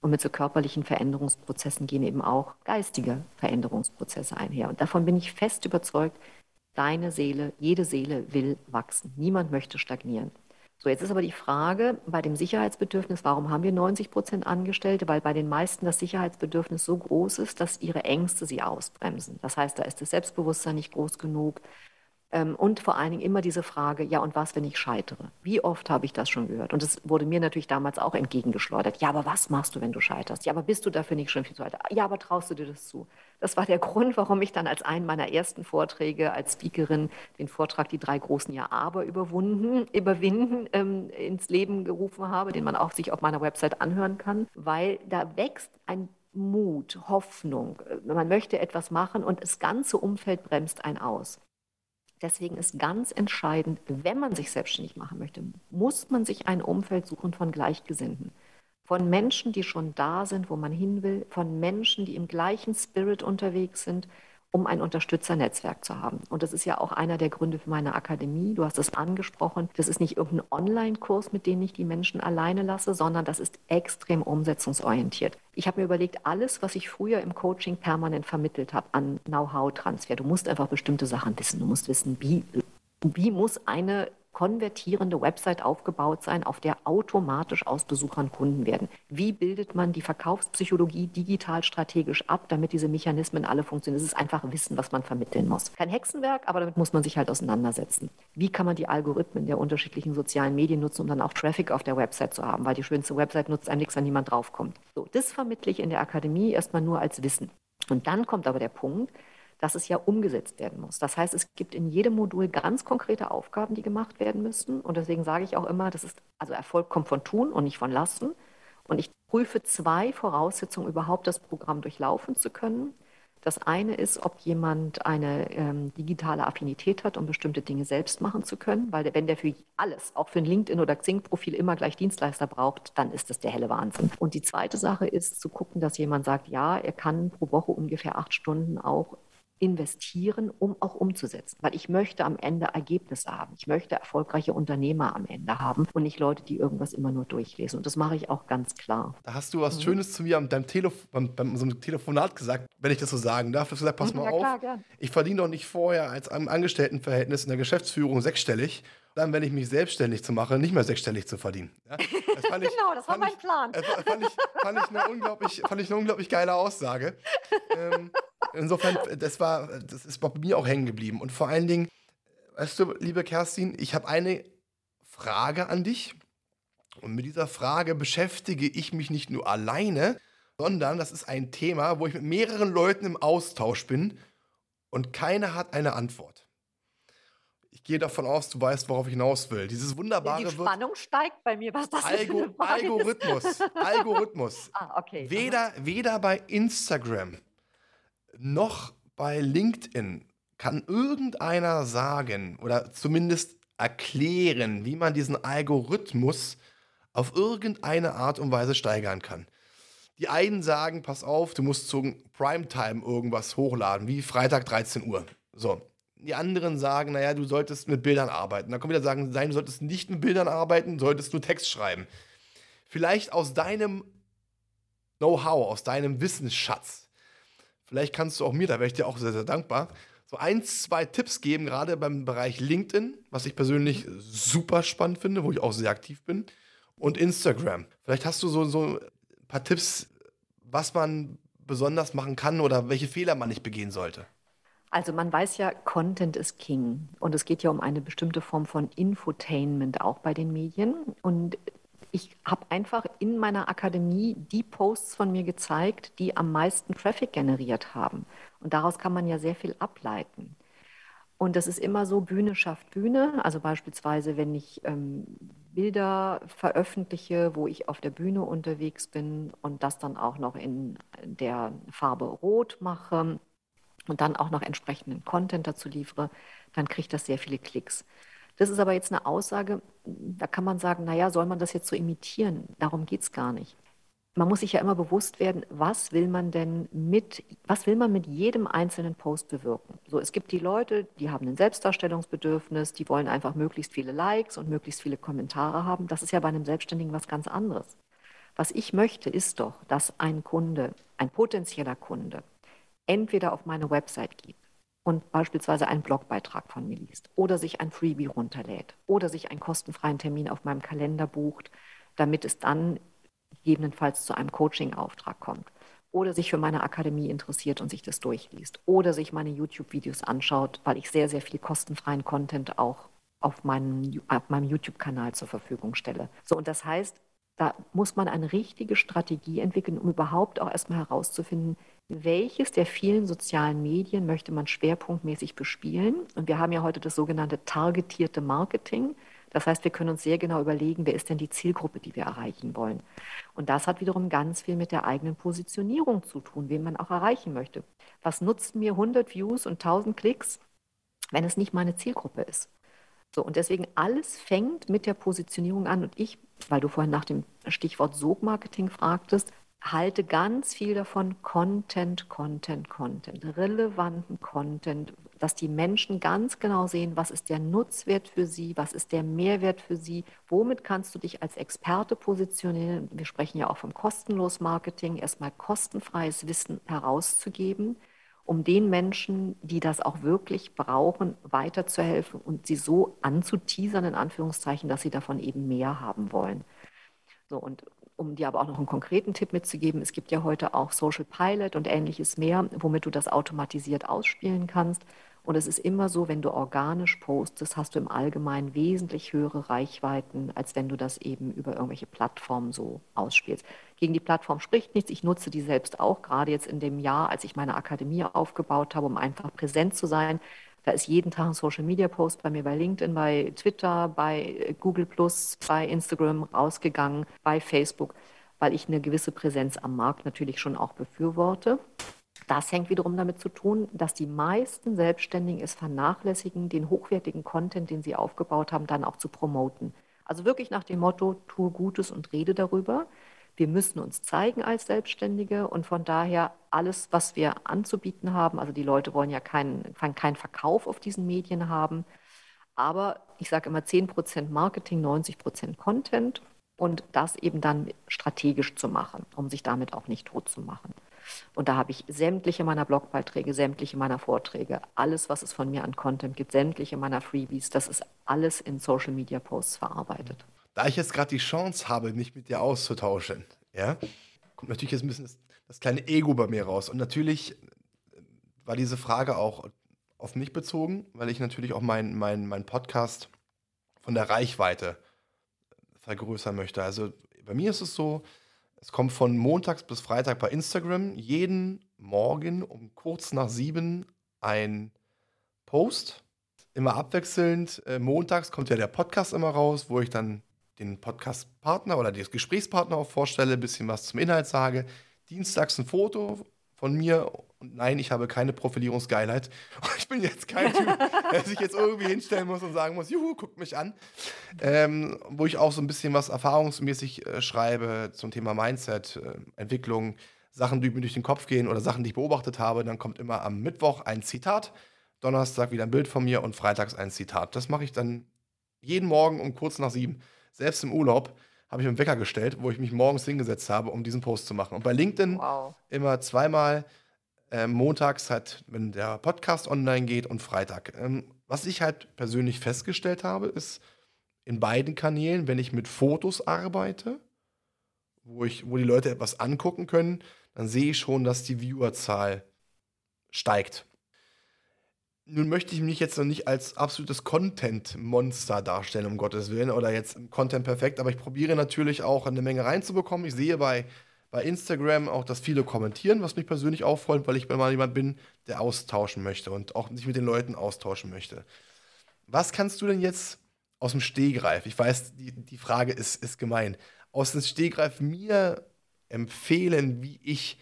und mit so körperlichen Veränderungsprozessen gehen eben auch geistige Veränderungsprozesse einher. Und davon bin ich fest überzeugt, deine Seele, jede Seele will wachsen. Niemand möchte stagnieren. So, jetzt ist aber die Frage bei dem Sicherheitsbedürfnis, warum haben wir 90 Prozent Angestellte? Weil bei den meisten das Sicherheitsbedürfnis so groß ist, dass ihre Ängste sie ausbremsen. Das heißt, da ist das Selbstbewusstsein nicht groß genug, und vor allen Dingen immer diese Frage, ja, und was, wenn ich scheitere? Wie oft habe ich das schon gehört? Und es wurde mir natürlich damals auch entgegengeschleudert. Ja, aber was machst du, wenn du scheiterst? Ja, aber bist du dafür nicht schon viel zu alt? Ja, aber traust du dir das zu? Das war der Grund, warum ich dann als einen meiner ersten Vorträge als Speakerin den Vortrag Die drei großen Ja-Aber überwunden, überwinden ähm, ins Leben gerufen habe, den man auch sich auf meiner Website anhören kann, weil da wächst ein Mut, Hoffnung. Man möchte etwas machen und das ganze Umfeld bremst einen aus. Deswegen ist ganz entscheidend, wenn man sich selbstständig machen möchte, muss man sich ein Umfeld suchen von Gleichgesinnten. Von Menschen, die schon da sind, wo man hin will, von Menschen, die im gleichen Spirit unterwegs sind, um ein Unterstützernetzwerk zu haben. Und das ist ja auch einer der Gründe für meine Akademie. Du hast es angesprochen. Das ist nicht irgendein Online-Kurs, mit dem ich die Menschen alleine lasse, sondern das ist extrem umsetzungsorientiert. Ich habe mir überlegt, alles, was ich früher im Coaching permanent vermittelt habe an Know-how-Transfer, du musst einfach bestimmte Sachen wissen. Du musst wissen, wie, wie muss eine konvertierende Website aufgebaut sein, auf der automatisch aus Besuchern Kunden werden. Wie bildet man die Verkaufspsychologie digital strategisch ab, damit diese Mechanismen alle funktionieren? Es ist einfach Wissen, was man vermitteln muss. Kein Hexenwerk, aber damit muss man sich halt auseinandersetzen. Wie kann man die Algorithmen der unterschiedlichen sozialen Medien nutzen, um dann auch Traffic auf der Website zu haben? Weil die schönste Website nutzt einem nichts, wenn niemand draufkommt. So, das vermittle ich in der Akademie erstmal nur als Wissen. Und dann kommt aber der Punkt, dass es ja umgesetzt werden muss. Das heißt, es gibt in jedem Modul ganz konkrete Aufgaben, die gemacht werden müssen. Und deswegen sage ich auch immer, das ist, also Erfolg kommt von tun und nicht von lassen. Und ich prüfe zwei Voraussetzungen, überhaupt das Programm durchlaufen zu können. Das eine ist, ob jemand eine ähm, digitale Affinität hat, um bestimmte Dinge selbst machen zu können, weil wenn der für alles, auch für ein LinkedIn oder Xing-Profil immer gleich Dienstleister braucht, dann ist das der helle Wahnsinn. Und die zweite Sache ist zu gucken, dass jemand sagt, ja, er kann pro Woche ungefähr acht Stunden auch investieren, um auch umzusetzen. Weil ich möchte am Ende Ergebnisse haben. Ich möchte erfolgreiche Unternehmer am Ende haben und nicht Leute, die irgendwas immer nur durchlesen. Und das mache ich auch ganz klar. Da hast du was mhm. Schönes zu mir an deinem Telef beim, beim so Telefonat gesagt, wenn ich das so sagen darf. Du hast gesagt, pass mhm, mal ja, auf, klar, gern. ich verdiene doch nicht vorher als im Angestelltenverhältnis in der Geschäftsführung sechsstellig dann, wenn ich mich selbstständig zu mache, nicht mehr sechsstellig zu verdienen. Ja? Das ich, genau, das war mein ich, Plan. Das fand ich, fand, ich eine unglaublich, fand ich eine unglaublich geile Aussage. Ähm, insofern, das war, das ist bei mir auch hängen geblieben. Und vor allen Dingen, weißt du, liebe Kerstin, ich habe eine Frage an dich. Und mit dieser Frage beschäftige ich mich nicht nur alleine, sondern das ist ein Thema, wo ich mit mehreren Leuten im Austausch bin und keiner hat eine Antwort ich gehe davon aus, du weißt, worauf ich hinaus will. Dieses wunderbare. Die Spannung wird, steigt bei mir, was das Algo, ist. Algorithmus. Algorithmus. ah, okay. Weder, weder bei Instagram noch bei LinkedIn kann irgendeiner sagen oder zumindest erklären, wie man diesen Algorithmus auf irgendeine Art und Weise steigern kann. Die einen sagen, pass auf, du musst zum Primetime irgendwas hochladen, wie Freitag 13 Uhr. So. Die anderen sagen, naja, du solltest mit Bildern arbeiten. Dann kommen wieder sagen, nein, du solltest nicht mit Bildern arbeiten, solltest nur Text schreiben. Vielleicht aus deinem Know-how, aus deinem Wissensschatz. Vielleicht kannst du auch mir, da wäre ich dir auch sehr, sehr dankbar, so ein, zwei Tipps geben, gerade beim Bereich LinkedIn, was ich persönlich super spannend finde, wo ich auch sehr aktiv bin, und Instagram. Vielleicht hast du so, so ein paar Tipps, was man besonders machen kann oder welche Fehler man nicht begehen sollte. Also man weiß ja, Content ist King und es geht ja um eine bestimmte Form von Infotainment auch bei den Medien und ich habe einfach in meiner Akademie die Posts von mir gezeigt, die am meisten Traffic generiert haben. Und daraus kann man ja sehr viel ableiten. Und das ist immer so, Bühne schafft Bühne. Also beispielsweise, wenn ich ähm, Bilder veröffentliche, wo ich auf der Bühne unterwegs bin und das dann auch noch in der Farbe Rot mache und dann auch noch entsprechenden Content dazu liefere, dann kriegt das sehr viele Klicks. Das ist aber jetzt eine Aussage, da kann man sagen, naja, soll man das jetzt so imitieren? Darum geht es gar nicht. Man muss sich ja immer bewusst werden, was will man denn mit, was will man mit jedem einzelnen Post bewirken? So, es gibt die Leute, die haben ein Selbstdarstellungsbedürfnis, die wollen einfach möglichst viele Likes und möglichst viele Kommentare haben. Das ist ja bei einem Selbstständigen was ganz anderes. Was ich möchte, ist doch, dass ein Kunde, ein potenzieller Kunde, entweder auf meine Website geht, und beispielsweise einen Blogbeitrag von mir liest oder sich ein Freebie runterlädt oder sich einen kostenfreien Termin auf meinem Kalender bucht, damit es dann gegebenenfalls zu einem Coaching-Auftrag kommt oder sich für meine Akademie interessiert und sich das durchliest oder sich meine YouTube-Videos anschaut, weil ich sehr, sehr viel kostenfreien Content auch auf meinem, auf meinem YouTube-Kanal zur Verfügung stelle. So, und das heißt, da muss man eine richtige Strategie entwickeln, um überhaupt auch erstmal herauszufinden, welches der vielen sozialen Medien möchte man schwerpunktmäßig bespielen. Und wir haben ja heute das sogenannte targetierte Marketing. Das heißt, wir können uns sehr genau überlegen, wer ist denn die Zielgruppe, die wir erreichen wollen. Und das hat wiederum ganz viel mit der eigenen Positionierung zu tun, wen man auch erreichen möchte. Was nutzt mir 100 Views und 1000 Klicks, wenn es nicht meine Zielgruppe ist? So, und deswegen alles fängt mit der Positionierung an. Und ich, weil du vorhin nach dem Stichwort Sogmarketing fragtest, halte ganz viel davon, Content, Content, Content, relevanten Content, dass die Menschen ganz genau sehen, was ist der Nutzwert für sie, was ist der Mehrwert für sie, womit kannst du dich als Experte positionieren. Wir sprechen ja auch vom kostenlos Marketing, erstmal kostenfreies Wissen herauszugeben, um den Menschen, die das auch wirklich brauchen, weiterzuhelfen und sie so anzuteasern, in Anführungszeichen, dass sie davon eben mehr haben wollen. So, und um dir aber auch noch einen konkreten Tipp mitzugeben, es gibt ja heute auch Social Pilot und ähnliches mehr, womit du das automatisiert ausspielen kannst. Und es ist immer so, wenn du organisch postest, hast du im Allgemeinen wesentlich höhere Reichweiten, als wenn du das eben über irgendwelche Plattformen so ausspielst. Gegen die Plattform spricht nichts. Ich nutze die selbst auch, gerade jetzt in dem Jahr, als ich meine Akademie aufgebaut habe, um einfach präsent zu sein. Da ist jeden Tag ein Social Media Post bei mir bei LinkedIn, bei Twitter, bei Google Plus, bei Instagram rausgegangen, bei Facebook, weil ich eine gewisse Präsenz am Markt natürlich schon auch befürworte. Das hängt wiederum damit zu tun, dass die meisten Selbstständigen es vernachlässigen, den hochwertigen Content, den sie aufgebaut haben, dann auch zu promoten. Also wirklich nach dem Motto, tue Gutes und rede darüber. Wir müssen uns zeigen als Selbstständige und von daher alles, was wir anzubieten haben, also die Leute wollen ja keinen, keinen Verkauf auf diesen Medien haben, aber ich sage immer 10% Marketing, 90% Content und das eben dann strategisch zu machen, um sich damit auch nicht tot zu machen. Und da habe ich sämtliche meiner Blogbeiträge, sämtliche meiner Vorträge, alles, was es von mir an Content gibt, sämtliche meiner Freebies, das ist alles in Social Media Posts verarbeitet. Da ich jetzt gerade die Chance habe, mich mit dir auszutauschen, ja, kommt natürlich jetzt ein bisschen das, das kleine Ego bei mir raus. Und natürlich war diese Frage auch auf mich bezogen, weil ich natürlich auch meinen mein, mein Podcast von der Reichweite vergrößern möchte. Also bei mir ist es so, es kommt von montags bis Freitag bei Instagram jeden Morgen um kurz nach sieben ein Post. Immer abwechselnd. Äh, montags kommt ja der Podcast immer raus, wo ich dann den Podcast-Partner oder den Gesprächspartner auch vorstelle, ein bisschen was zum Inhalt sage. Dienstags ein Foto von mir Und nein, ich habe keine Profilierungsgeilheit. Ich bin jetzt kein Typ, der sich jetzt irgendwie hinstellen muss und sagen muss, juhu, guckt mich an. Ähm, wo ich auch so ein bisschen was erfahrungsmäßig äh, schreibe zum Thema Mindset, äh, Entwicklung, Sachen, die mir durch den Kopf gehen oder Sachen, die ich beobachtet habe. Dann kommt immer am Mittwoch ein Zitat, Donnerstag wieder ein Bild von mir und freitags ein Zitat. Das mache ich dann jeden Morgen um kurz nach sieben, selbst im Urlaub habe ich mir einen Wecker gestellt, wo ich mich morgens hingesetzt habe, um diesen Post zu machen. Und bei LinkedIn wow. immer zweimal äh, montags halt, wenn der Podcast online geht und Freitag. Ähm, was ich halt persönlich festgestellt habe, ist in beiden Kanälen, wenn ich mit Fotos arbeite, wo, ich, wo die Leute etwas angucken können, dann sehe ich schon, dass die Viewerzahl steigt. Nun möchte ich mich jetzt noch nicht als absolutes Content-Monster darstellen, um Gottes Willen, oder jetzt Content perfekt, aber ich probiere natürlich auch eine Menge reinzubekommen. Ich sehe bei, bei Instagram auch, dass viele kommentieren, was mich persönlich auch freut, weil ich mal jemand bin, der austauschen möchte und auch sich mit den Leuten austauschen möchte. Was kannst du denn jetzt aus dem Stehgreif, ich weiß, die, die Frage ist, ist gemein, aus dem Stehgreif mir empfehlen, wie ich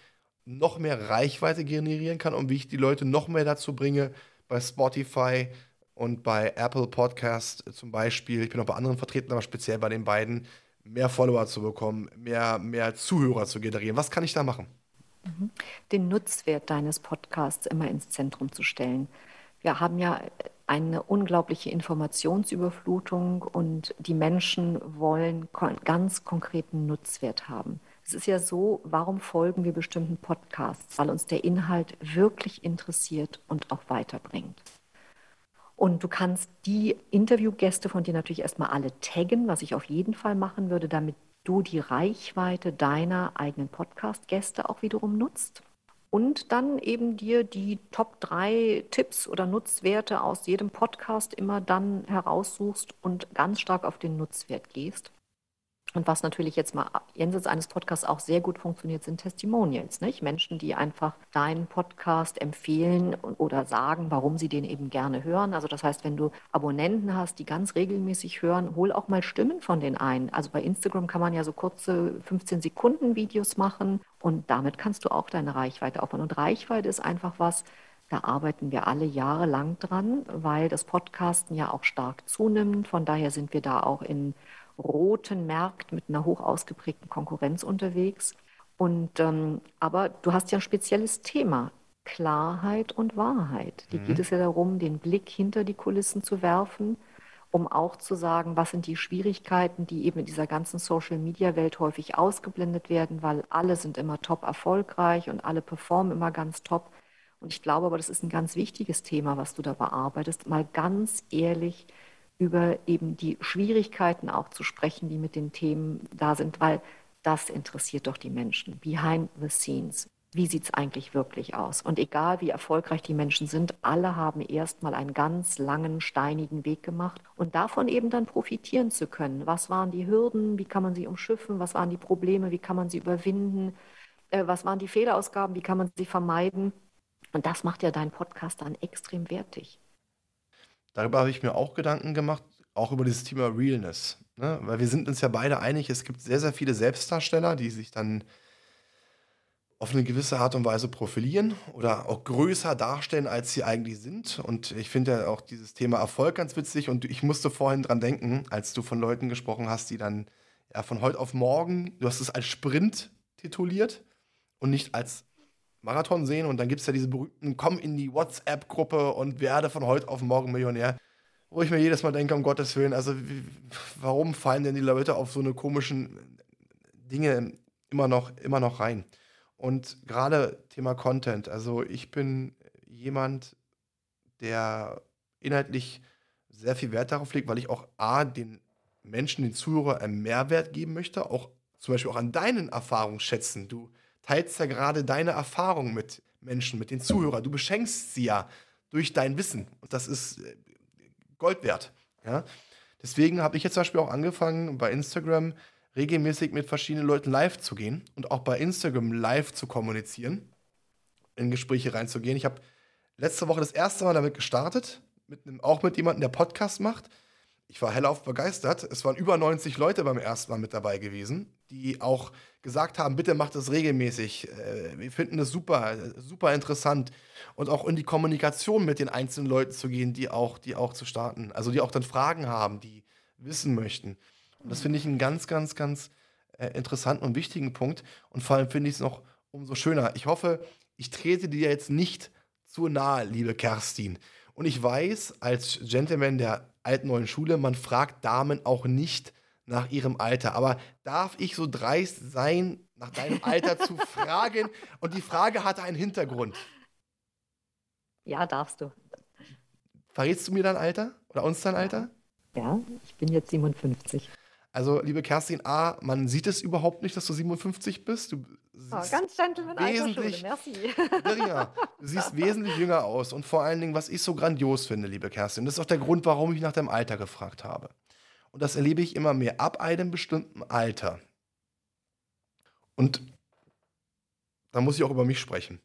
noch mehr Reichweite generieren kann und wie ich die Leute noch mehr dazu bringe, bei Spotify und bei Apple Podcast zum Beispiel, ich bin auch bei anderen vertreten, aber speziell bei den beiden, mehr Follower zu bekommen, mehr, mehr Zuhörer zu generieren. Was kann ich da machen? Mhm. Den Nutzwert deines Podcasts immer ins Zentrum zu stellen. Wir haben ja eine unglaubliche Informationsüberflutung und die Menschen wollen ganz konkreten Nutzwert haben. Es ist ja so, warum folgen wir bestimmten Podcasts? Weil uns der Inhalt wirklich interessiert und auch weiterbringt. Und du kannst die Interviewgäste von dir natürlich erstmal alle taggen, was ich auf jeden Fall machen würde, damit du die Reichweite deiner eigenen Podcast-Gäste auch wiederum nutzt. Und dann eben dir die Top 3 Tipps oder Nutzwerte aus jedem Podcast immer dann heraussuchst und ganz stark auf den Nutzwert gehst. Und was natürlich jetzt mal jenseits eines Podcasts auch sehr gut funktioniert, sind Testimonials. Nicht? Menschen, die einfach deinen Podcast empfehlen oder sagen, warum sie den eben gerne hören. Also das heißt, wenn du Abonnenten hast, die ganz regelmäßig hören, hol auch mal Stimmen von denen ein. Also bei Instagram kann man ja so kurze 15 Sekunden Videos machen und damit kannst du auch deine Reichweite aufbauen. Und Reichweite ist einfach was, da arbeiten wir alle jahrelang dran, weil das Podcasten ja auch stark zunimmt. Von daher sind wir da auch in roten Markt mit einer hoch ausgeprägten Konkurrenz unterwegs. Und, ähm, aber du hast ja ein spezielles Thema, Klarheit und Wahrheit. Die mhm. geht es ja darum, den Blick hinter die Kulissen zu werfen, um auch zu sagen, was sind die Schwierigkeiten, die eben in dieser ganzen Social-Media-Welt häufig ausgeblendet werden, weil alle sind immer top erfolgreich und alle performen immer ganz top. Und ich glaube aber, das ist ein ganz wichtiges Thema, was du da bearbeitest, mal ganz ehrlich über eben die Schwierigkeiten auch zu sprechen, die mit den Themen da sind, weil das interessiert doch die Menschen. Behind the scenes. Wie sieht es eigentlich wirklich aus? Und egal wie erfolgreich die Menschen sind, alle haben erstmal einen ganz langen, steinigen Weg gemacht und davon eben dann profitieren zu können. Was waren die Hürden? Wie kann man sie umschiffen? Was waren die Probleme? Wie kann man sie überwinden? Äh, was waren die Fehlerausgaben? Wie kann man sie vermeiden? Und das macht ja deinen Podcast dann extrem wertig. Darüber habe ich mir auch Gedanken gemacht, auch über dieses Thema Realness. Ne? Weil wir sind uns ja beide einig, es gibt sehr, sehr viele Selbstdarsteller, die sich dann auf eine gewisse Art und Weise profilieren oder auch größer darstellen, als sie eigentlich sind. Und ich finde ja auch dieses Thema Erfolg ganz witzig. Und ich musste vorhin dran denken, als du von Leuten gesprochen hast, die dann ja von heute auf morgen, du hast es als Sprint tituliert und nicht als Marathon sehen und dann gibt es ja diese berühmten, komm in die WhatsApp-Gruppe und werde von heute auf morgen Millionär. Wo ich mir jedes Mal denke, um Gottes Willen, also wie, warum fallen denn die Leute auf so eine komischen Dinge immer noch, immer noch rein? Und gerade Thema Content, also ich bin jemand, der inhaltlich sehr viel Wert darauf legt, weil ich auch A, den Menschen, den Zuhörer einen Mehrwert geben möchte, auch zum Beispiel auch an deinen Erfahrungsschätzen. Du teilst ja gerade deine Erfahrung mit Menschen, mit den Zuhörern. Du beschenkst sie ja durch dein Wissen. Und das ist äh, Gold wert. Ja? Deswegen habe ich jetzt zum Beispiel auch angefangen, bei Instagram regelmäßig mit verschiedenen Leuten live zu gehen und auch bei Instagram live zu kommunizieren, in Gespräche reinzugehen. Ich habe letzte Woche das erste Mal damit gestartet, mit einem, auch mit jemandem, der Podcast macht. Ich war hellauf begeistert. Es waren über 90 Leute beim ersten Mal mit dabei gewesen die auch gesagt haben, bitte macht das regelmäßig. Äh, wir finden das super, super interessant. Und auch in die Kommunikation mit den einzelnen Leuten zu gehen, die auch, die auch zu starten. Also die auch dann Fragen haben, die wissen möchten. Und das finde ich einen ganz, ganz, ganz äh, interessanten und wichtigen Punkt. Und vor allem finde ich es noch umso schöner. Ich hoffe, ich trete dir jetzt nicht zu nahe, liebe Kerstin. Und ich weiß, als Gentleman der alten neuen Schule, man fragt Damen auch nicht nach ihrem Alter. Aber darf ich so dreist sein, nach deinem Alter zu fragen? Und die Frage hatte einen Hintergrund. Ja, darfst du. Verrätst du mir dein Alter oder uns dein Alter? Ja, ich bin jetzt 57. Also, liebe Kerstin A., man sieht es überhaupt nicht, dass du 57 bist. Du oh, ganz Gentleman wesentlich, merci. Ja, du siehst wesentlich jünger aus. Und vor allen Dingen, was ich so grandios finde, liebe Kerstin, das ist auch der Grund, warum ich nach deinem Alter gefragt habe. Und das erlebe ich immer mehr ab einem bestimmten Alter. Und da muss ich auch über mich sprechen.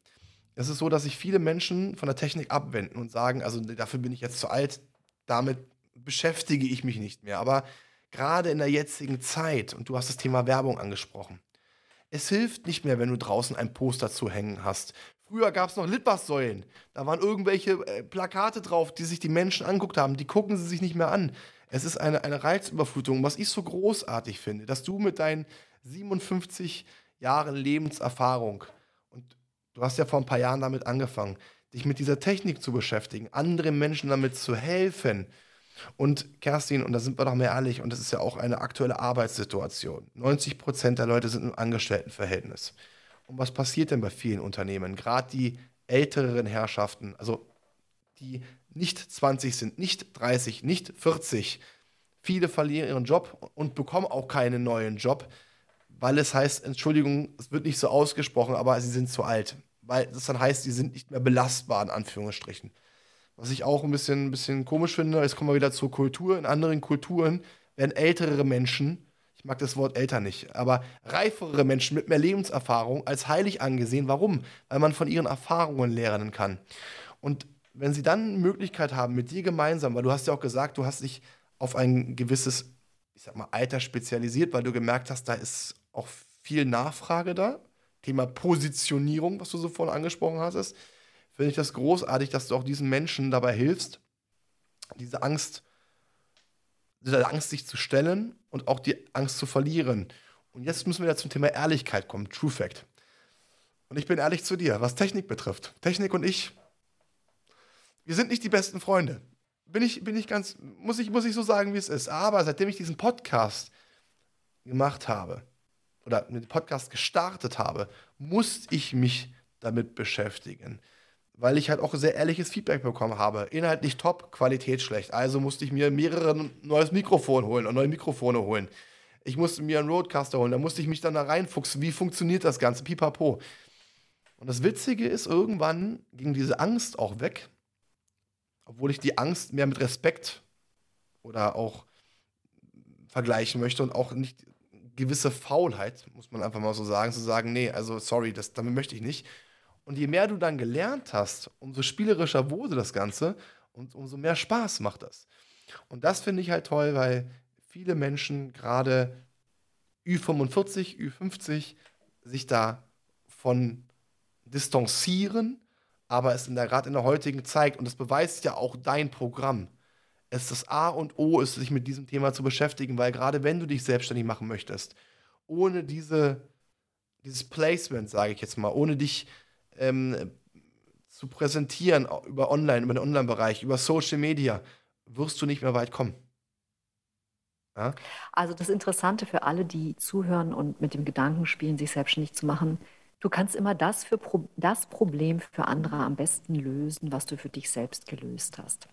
Es ist so, dass sich viele Menschen von der Technik abwenden und sagen, also dafür bin ich jetzt zu alt, damit beschäftige ich mich nicht mehr. Aber gerade in der jetzigen Zeit, und du hast das Thema Werbung angesprochen, es hilft nicht mehr, wenn du draußen ein Poster zu hängen hast. Früher gab es noch Litfaßsäulen. Da waren irgendwelche äh, Plakate drauf, die sich die Menschen anguckt haben. Die gucken sie sich nicht mehr an. Es ist eine, eine Reizüberflutung, was ich so großartig finde, dass du mit deinen 57 Jahren Lebenserfahrung, und du hast ja vor ein paar Jahren damit angefangen, dich mit dieser Technik zu beschäftigen, anderen Menschen damit zu helfen. Und Kerstin, und da sind wir doch mehr ehrlich, und das ist ja auch eine aktuelle Arbeitssituation. 90 Prozent der Leute sind im Angestelltenverhältnis. Und was passiert denn bei vielen Unternehmen? Gerade die älteren Herrschaften, also die nicht 20 sind, nicht 30, nicht 40. Viele verlieren ihren Job und bekommen auch keinen neuen Job, weil es heißt, Entschuldigung, es wird nicht so ausgesprochen, aber sie sind zu alt. Weil das dann heißt, sie sind nicht mehr belastbar, in Anführungsstrichen. Was ich auch ein bisschen, ein bisschen komisch finde, jetzt kommen wir wieder zur Kultur. In anderen Kulturen werden ältere Menschen, ich mag das Wort älter nicht, aber reifere Menschen mit mehr Lebenserfahrung als heilig angesehen. Warum? Weil man von ihren Erfahrungen lernen kann. Und wenn sie dann eine Möglichkeit haben, mit dir gemeinsam, weil du hast ja auch gesagt, du hast dich auf ein gewisses, ich sag mal, Alter spezialisiert, weil du gemerkt hast, da ist auch viel Nachfrage da. Thema Positionierung, was du so vorhin angesprochen hast, finde ich das großartig, dass du auch diesen Menschen dabei hilfst, diese Angst, diese Angst sich zu stellen und auch die Angst zu verlieren. Und jetzt müssen wir zum Thema Ehrlichkeit kommen, True Fact. Und ich bin ehrlich zu dir, was Technik betrifft. Technik und ich, wir sind nicht die besten Freunde. Bin ich, bin ich ganz, muss ich, muss ich so sagen, wie es ist. Aber seitdem ich diesen Podcast gemacht habe oder den Podcast gestartet habe, musste ich mich damit beschäftigen. Weil ich halt auch sehr ehrliches Feedback bekommen habe. Inhaltlich top, Qualität schlecht. Also musste ich mir mehrere neues Mikrofon holen und neue Mikrofone holen. Ich musste mir einen Roadcaster holen. Da musste ich mich dann da reinfuchsen. Wie funktioniert das Ganze? Pipapo. Und das Witzige ist, irgendwann ging diese Angst auch weg obwohl ich die Angst mehr mit Respekt oder auch vergleichen möchte und auch nicht gewisse Faulheit, muss man einfach mal so sagen, zu sagen, nee, also sorry, das, damit möchte ich nicht. Und je mehr du dann gelernt hast, umso spielerischer wurde das Ganze und umso mehr Spaß macht das. Und das finde ich halt toll, weil viele Menschen, gerade Ü45, Ü50, sich davon distanzieren aber es in der, gerade in der heutigen Zeit, und das beweist ja auch dein Programm, es das A und O ist, sich mit diesem Thema zu beschäftigen, weil gerade wenn du dich selbstständig machen möchtest, ohne diese, dieses Placement, sage ich jetzt mal, ohne dich ähm, zu präsentieren über Online, über den Online-Bereich, über Social Media, wirst du nicht mehr weit kommen. Ja? Also das Interessante für alle, die zuhören und mit dem Gedanken spielen, sich selbstständig zu machen, Du kannst immer das, für das Problem für andere am besten lösen, was du für dich selbst gelöst hast.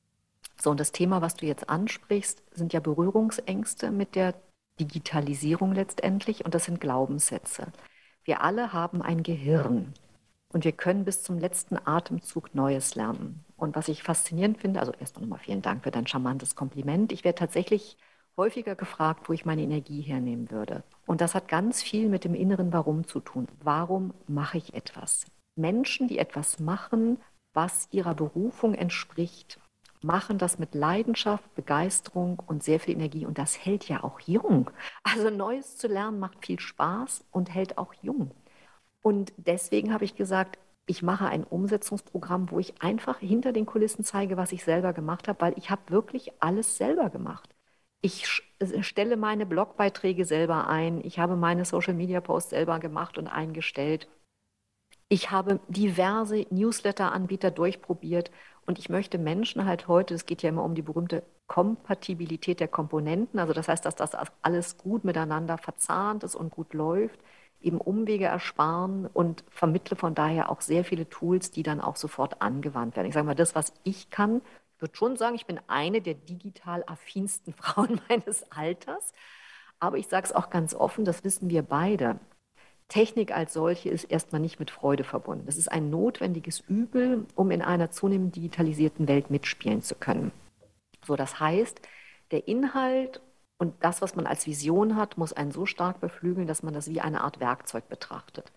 So, und das Thema, was du jetzt ansprichst, sind ja Berührungsängste mit der Digitalisierung letztendlich und das sind Glaubenssätze. Wir alle haben ein Gehirn und wir können bis zum letzten Atemzug Neues lernen. Und was ich faszinierend finde, also erstmal nochmal vielen Dank für dein charmantes Kompliment. Ich werde tatsächlich häufiger gefragt, wo ich meine Energie hernehmen würde. Und das hat ganz viel mit dem inneren Warum zu tun. Warum mache ich etwas? Menschen, die etwas machen, was ihrer Berufung entspricht, machen das mit Leidenschaft, Begeisterung und sehr viel Energie und das hält ja auch jung. Also Neues zu lernen macht viel Spaß und hält auch jung. Und deswegen habe ich gesagt, ich mache ein Umsetzungsprogramm, wo ich einfach hinter den Kulissen zeige, was ich selber gemacht habe, weil ich habe wirklich alles selber gemacht. Ich stelle meine Blogbeiträge selber ein, ich habe meine Social-Media-Posts selber gemacht und eingestellt. Ich habe diverse Newsletter-Anbieter durchprobiert und ich möchte Menschen halt heute, es geht ja immer um die berühmte Kompatibilität der Komponenten, also das heißt, dass das alles gut miteinander verzahnt ist und gut läuft, eben Umwege ersparen und vermittle von daher auch sehr viele Tools, die dann auch sofort angewandt werden. Ich sage mal, das, was ich kann, würde schon sagen, ich bin eine der digital affinsten Frauen meines Alters. Aber ich sage es auch ganz offen, das wissen wir beide. Technik als solche ist erstmal nicht mit Freude verbunden. Das ist ein notwendiges Übel, um in einer zunehmend digitalisierten Welt mitspielen zu können. So, das heißt, der Inhalt und das, was man als Vision hat, muss einen so stark beflügeln, dass man das wie eine Art Werkzeug betrachtet.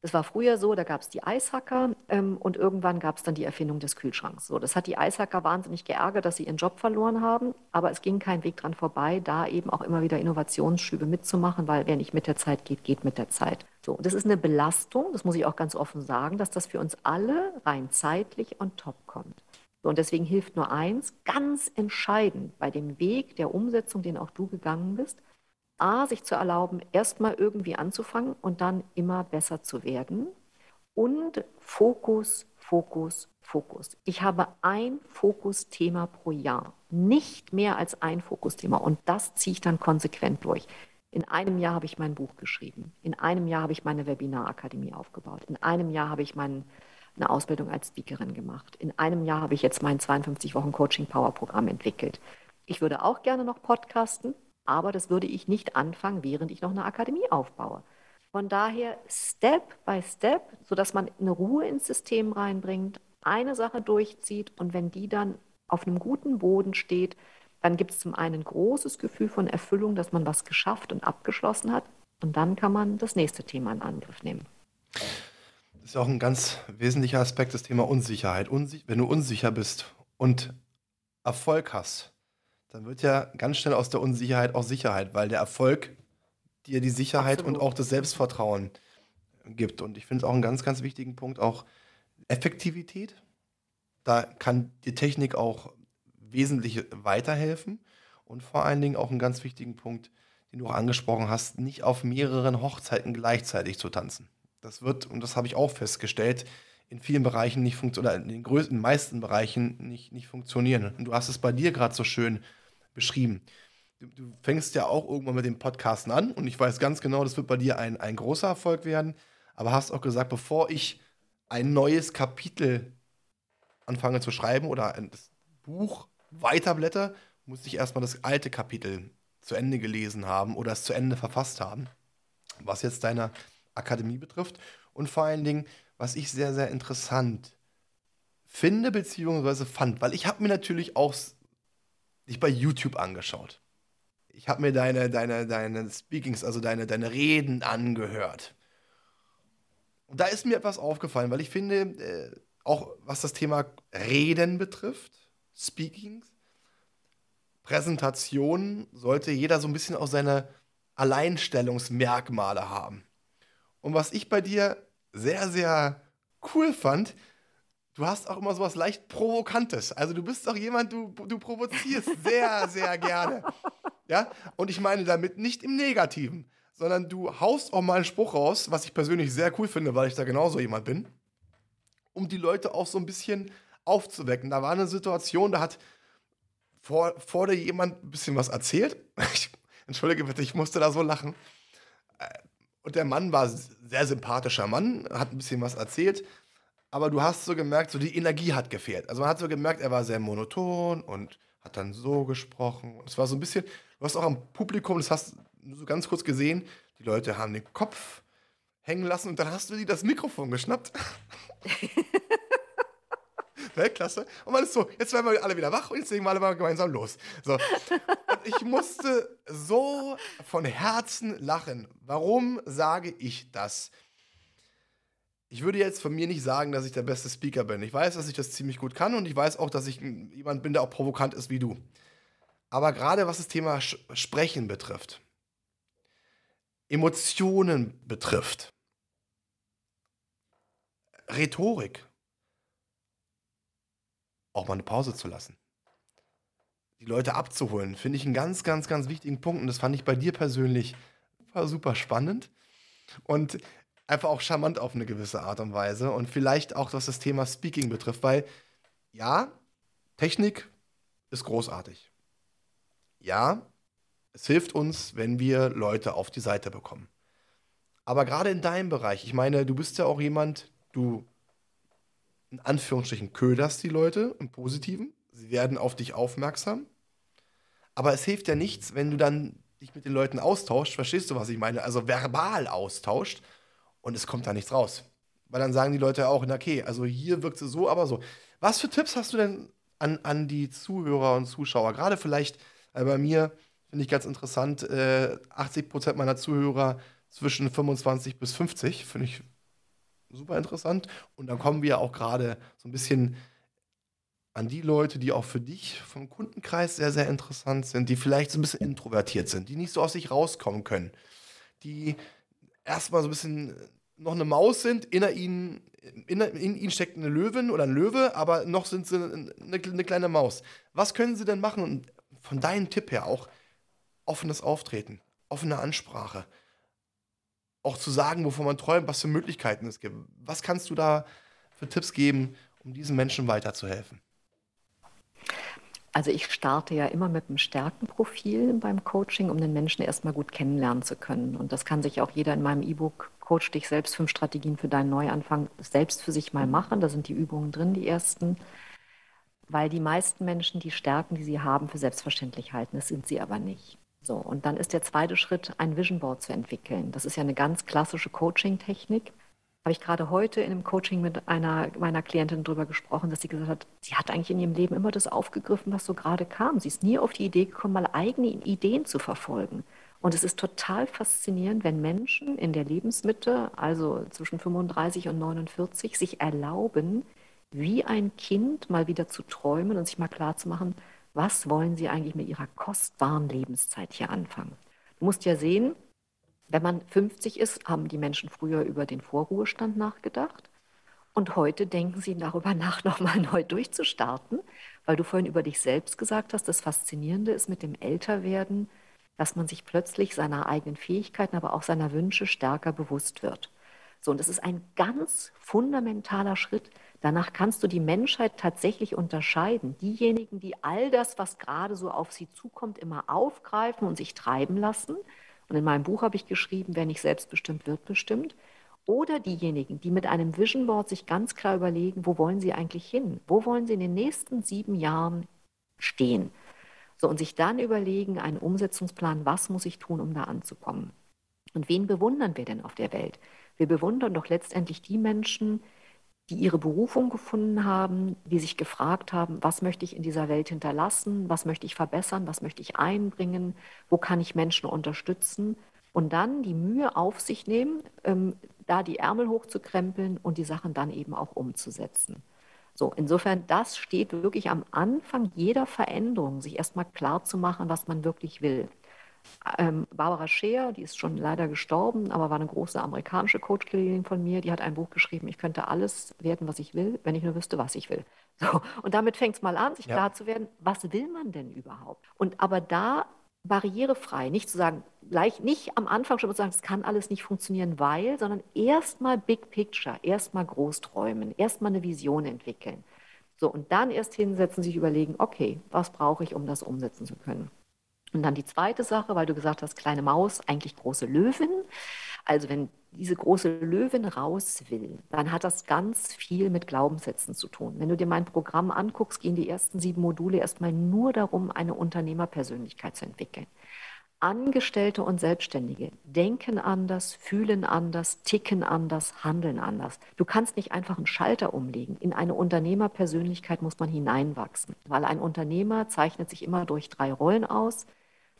Das war früher so, da gab es die Eishacker ähm, und irgendwann gab es dann die Erfindung des Kühlschranks. So, das hat die Eishacker wahnsinnig geärgert, dass sie ihren Job verloren haben, aber es ging kein Weg dran vorbei, da eben auch immer wieder Innovationsschübe mitzumachen, weil wer nicht mit der Zeit geht, geht mit der Zeit. So, das ist eine Belastung, das muss ich auch ganz offen sagen, dass das für uns alle rein zeitlich on top kommt. So, und deswegen hilft nur eins, ganz entscheidend bei dem Weg der Umsetzung, den auch du gegangen bist, A, sich zu erlauben, erstmal irgendwie anzufangen und dann immer besser zu werden. Und Fokus, Fokus, Fokus. Ich habe ein Fokusthema pro Jahr, nicht mehr als ein Fokusthema. Und das ziehe ich dann konsequent durch. In einem Jahr habe ich mein Buch geschrieben. In einem Jahr habe ich meine Webinarakademie aufgebaut. In einem Jahr habe ich mein, eine Ausbildung als Speakerin gemacht. In einem Jahr habe ich jetzt mein 52 Wochen Coaching Power Programm entwickelt. Ich würde auch gerne noch podcasten, aber das würde ich nicht anfangen, während ich noch eine Akademie aufbaue. Von daher Step by Step, sodass man eine Ruhe ins System reinbringt, eine Sache durchzieht und wenn die dann auf einem guten Boden steht, dann gibt es zum einen ein großes Gefühl von Erfüllung, dass man was geschafft und abgeschlossen hat und dann kann man das nächste Thema in Angriff nehmen. Das ist auch ein ganz wesentlicher Aspekt, das Thema Unsicherheit. Unsi wenn du unsicher bist und Erfolg hast, dann wird ja ganz schnell aus der Unsicherheit auch Sicherheit, weil der Erfolg dir die Sicherheit Absolut. und auch das Selbstvertrauen gibt. Und ich finde es auch einen ganz, ganz wichtigen Punkt, auch Effektivität. Da kann die Technik auch wesentlich weiterhelfen. Und vor allen Dingen auch einen ganz wichtigen Punkt, den du auch angesprochen hast, nicht auf mehreren Hochzeiten gleichzeitig zu tanzen. Das wird, und das habe ich auch festgestellt, in vielen Bereichen nicht funktionieren, oder in den größten, meisten Bereichen nicht, nicht funktionieren. Und du hast es bei dir gerade so schön beschrieben. Du, du, fängst ja auch irgendwann mit dem Podcasten an und ich weiß ganz genau, das wird bei dir ein, ein großer Erfolg werden. Aber hast auch gesagt, bevor ich ein neues Kapitel anfange zu schreiben oder ein Buch weiterblätter, muss ich erstmal das alte Kapitel zu Ende gelesen haben oder es zu Ende verfasst haben, was jetzt deine Akademie betrifft. Und vor allen Dingen, was ich sehr, sehr interessant finde, beziehungsweise fand, weil ich habe mir natürlich auch dich bei YouTube angeschaut. Ich habe mir deine, deine, deine Speakings, also deine, deine Reden angehört. Und da ist mir etwas aufgefallen, weil ich finde, äh, auch was das Thema Reden betrifft, Speakings, Präsentationen, sollte jeder so ein bisschen auch seine Alleinstellungsmerkmale haben. Und was ich bei dir sehr, sehr cool fand, du hast auch immer so was leicht Provokantes. Also du bist auch jemand, du, du provozierst sehr, sehr gerne. Ja? Und ich meine damit nicht im Negativen, sondern du haust auch mal einen Spruch raus, was ich persönlich sehr cool finde, weil ich da genauso jemand bin, um die Leute auch so ein bisschen aufzuwecken. Da war eine Situation, da hat vor, vor dir jemand ein bisschen was erzählt. Ich, entschuldige bitte, ich musste da so lachen. Äh, und der Mann war sehr sympathischer Mann, hat ein bisschen was erzählt aber du hast so gemerkt, so die Energie hat gefehlt. Also man hat so gemerkt, er war sehr monoton und hat dann so gesprochen. Es war so ein bisschen, du hast auch am Publikum, das hast du so ganz kurz gesehen, die Leute haben den Kopf hängen lassen und dann hast du dir das Mikrofon geschnappt. Weltklasse. Und man ist so, jetzt werden wir alle wieder wach und jetzt legen wir alle mal gemeinsam los. So. Und ich musste so von Herzen lachen. Warum sage ich das? Ich würde jetzt von mir nicht sagen, dass ich der beste Speaker bin. Ich weiß, dass ich das ziemlich gut kann und ich weiß auch, dass ich jemand bin, der auch provokant ist wie du. Aber gerade was das Thema Sprechen betrifft, Emotionen betrifft, Rhetorik, auch mal eine Pause zu lassen, die Leute abzuholen, finde ich einen ganz, ganz, ganz wichtigen Punkt. Und das fand ich bei dir persönlich super, super spannend. Und einfach auch charmant auf eine gewisse Art und Weise und vielleicht auch, was das Thema Speaking betrifft, weil ja, Technik ist großartig. Ja, es hilft uns, wenn wir Leute auf die Seite bekommen. Aber gerade in deinem Bereich, ich meine, du bist ja auch jemand, du in Anführungsstrichen köderst die Leute im Positiven. Sie werden auf dich aufmerksam. Aber es hilft ja nichts, wenn du dann dich mit den Leuten austauscht. Verstehst du, was ich meine? Also verbal austauscht und es kommt da nichts raus. Weil dann sagen die Leute auch, okay, also hier wirkt es so, aber so. Was für Tipps hast du denn an, an die Zuhörer und Zuschauer? Gerade vielleicht äh, bei mir finde ich ganz interessant, äh, 80 Prozent meiner Zuhörer zwischen 25 bis 50, finde ich super interessant. Und dann kommen wir auch gerade so ein bisschen an die Leute, die auch für dich vom Kundenkreis sehr, sehr interessant sind, die vielleicht so ein bisschen introvertiert sind, die nicht so aus sich rauskommen können, die erstmal so ein bisschen noch eine Maus sind, in ihnen, in, in ihnen steckt eine Löwin oder ein Löwe, aber noch sind sie eine, eine kleine Maus. Was können sie denn machen? Und von deinem Tipp her auch offenes Auftreten, offene Ansprache, auch zu sagen, wovon man träumt, was für Möglichkeiten es gibt. Was kannst du da für Tipps geben, um diesen Menschen weiterzuhelfen? Also ich starte ja immer mit einem Stärkenprofil beim Coaching, um den Menschen erstmal gut kennenlernen zu können. Und das kann sich auch jeder in meinem E-Book Coach dich selbst fünf Strategien für deinen Neuanfang selbst für sich mal machen. Da sind die Übungen drin, die ersten. Weil die meisten Menschen die Stärken, die sie haben, für selbstverständlich halten. Das sind sie aber nicht. So, und dann ist der zweite Schritt, ein Vision Board zu entwickeln. Das ist ja eine ganz klassische Coaching-Technik habe ich gerade heute in einem Coaching mit einer meiner Klientin darüber gesprochen, dass sie gesagt hat, sie hat eigentlich in ihrem Leben immer das aufgegriffen, was so gerade kam. Sie ist nie auf die Idee gekommen, mal eigene Ideen zu verfolgen. Und es ist total faszinierend, wenn Menschen in der Lebensmitte, also zwischen 35 und 49, sich erlauben, wie ein Kind mal wieder zu träumen und sich mal klarzumachen, was wollen sie eigentlich mit ihrer kostbaren Lebenszeit hier anfangen. Du musst ja sehen, wenn man 50 ist, haben die Menschen früher über den Vorruhestand nachgedacht. Und heute denken sie darüber nach, nochmal neu durchzustarten, weil du vorhin über dich selbst gesagt hast, das Faszinierende ist mit dem Älterwerden, dass man sich plötzlich seiner eigenen Fähigkeiten, aber auch seiner Wünsche stärker bewusst wird. So, und das ist ein ganz fundamentaler Schritt. Danach kannst du die Menschheit tatsächlich unterscheiden. Diejenigen, die all das, was gerade so auf sie zukommt, immer aufgreifen und sich treiben lassen, und in meinem Buch habe ich geschrieben, wer nicht selbstbestimmt wird bestimmt. Oder diejenigen, die mit einem Vision Board sich ganz klar überlegen, wo wollen sie eigentlich hin? Wo wollen sie in den nächsten sieben Jahren stehen? So, und sich dann überlegen, einen Umsetzungsplan, was muss ich tun, um da anzukommen? Und wen bewundern wir denn auf der Welt? Wir bewundern doch letztendlich die Menschen, die ihre Berufung gefunden haben, die sich gefragt haben, was möchte ich in dieser Welt hinterlassen, was möchte ich verbessern, was möchte ich einbringen, wo kann ich Menschen unterstützen und dann die Mühe auf sich nehmen, ähm, da die Ärmel hochzukrempeln und die Sachen dann eben auch umzusetzen. So, insofern, das steht wirklich am Anfang jeder Veränderung, sich erstmal klar zu machen, was man wirklich will. Ähm, Barbara Scheer, die ist schon leider gestorben, aber war eine große amerikanische Coach-Kollegin von mir, die hat ein Buch geschrieben, ich könnte alles werden, was ich will, wenn ich nur wüsste, was ich will. So, und damit fängt es mal an, sich ja. klar zu werden, was will man denn überhaupt? Und aber da barrierefrei, nicht zu sagen, gleich nicht am Anfang schon zu sagen, es kann alles nicht funktionieren, weil, sondern erstmal Big Picture, erstmal groß träumen, erstmal eine Vision entwickeln. So, und dann erst hinsetzen, sich überlegen, okay, was brauche ich, um das umsetzen zu können? Und dann die zweite Sache, weil du gesagt hast, kleine Maus, eigentlich große Löwin. Also wenn diese große Löwin raus will, dann hat das ganz viel mit Glaubenssätzen zu tun. Wenn du dir mein Programm anguckst, gehen die ersten sieben Module erstmal nur darum, eine Unternehmerpersönlichkeit zu entwickeln. Angestellte und Selbstständige denken anders, fühlen anders, ticken anders, handeln anders. Du kannst nicht einfach einen Schalter umlegen. In eine Unternehmerpersönlichkeit muss man hineinwachsen, weil ein Unternehmer zeichnet sich immer durch drei Rollen aus.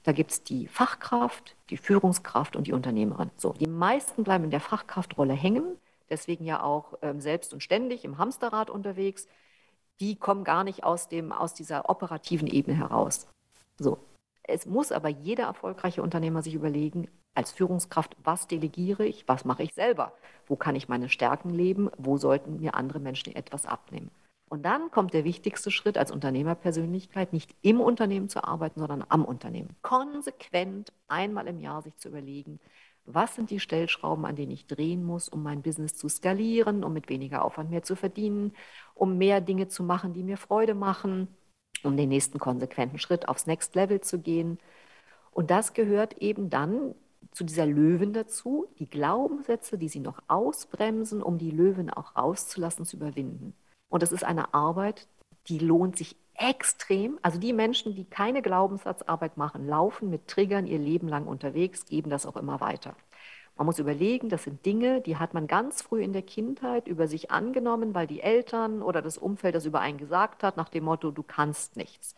Da gibt es die Fachkraft, die Führungskraft und die Unternehmerin. So, die meisten bleiben in der Fachkraftrolle hängen. deswegen ja auch ähm, selbst und ständig im Hamsterrad unterwegs, die kommen gar nicht aus, dem, aus dieser operativen Ebene heraus. So. Es muss aber jeder erfolgreiche Unternehmer sich überlegen, als Führungskraft, was delegiere ich, was mache ich selber, wo kann ich meine Stärken leben, wo sollten mir andere Menschen etwas abnehmen. Und dann kommt der wichtigste Schritt als Unternehmerpersönlichkeit, nicht im Unternehmen zu arbeiten, sondern am Unternehmen. Konsequent einmal im Jahr sich zu überlegen, was sind die Stellschrauben, an denen ich drehen muss, um mein Business zu skalieren, um mit weniger Aufwand mehr zu verdienen, um mehr Dinge zu machen, die mir Freude machen, um den nächsten konsequenten Schritt aufs Next Level zu gehen. Und das gehört eben dann zu dieser Löwen dazu, die Glaubenssätze, die sie noch ausbremsen, um die Löwen auch rauszulassen, zu überwinden. Und das ist eine Arbeit, die lohnt sich extrem. Also die Menschen, die keine Glaubenssatzarbeit machen, laufen mit Triggern ihr Leben lang unterwegs, geben das auch immer weiter. Man muss überlegen, das sind Dinge, die hat man ganz früh in der Kindheit über sich angenommen, weil die Eltern oder das Umfeld das über einen gesagt hat, nach dem Motto, du kannst nichts,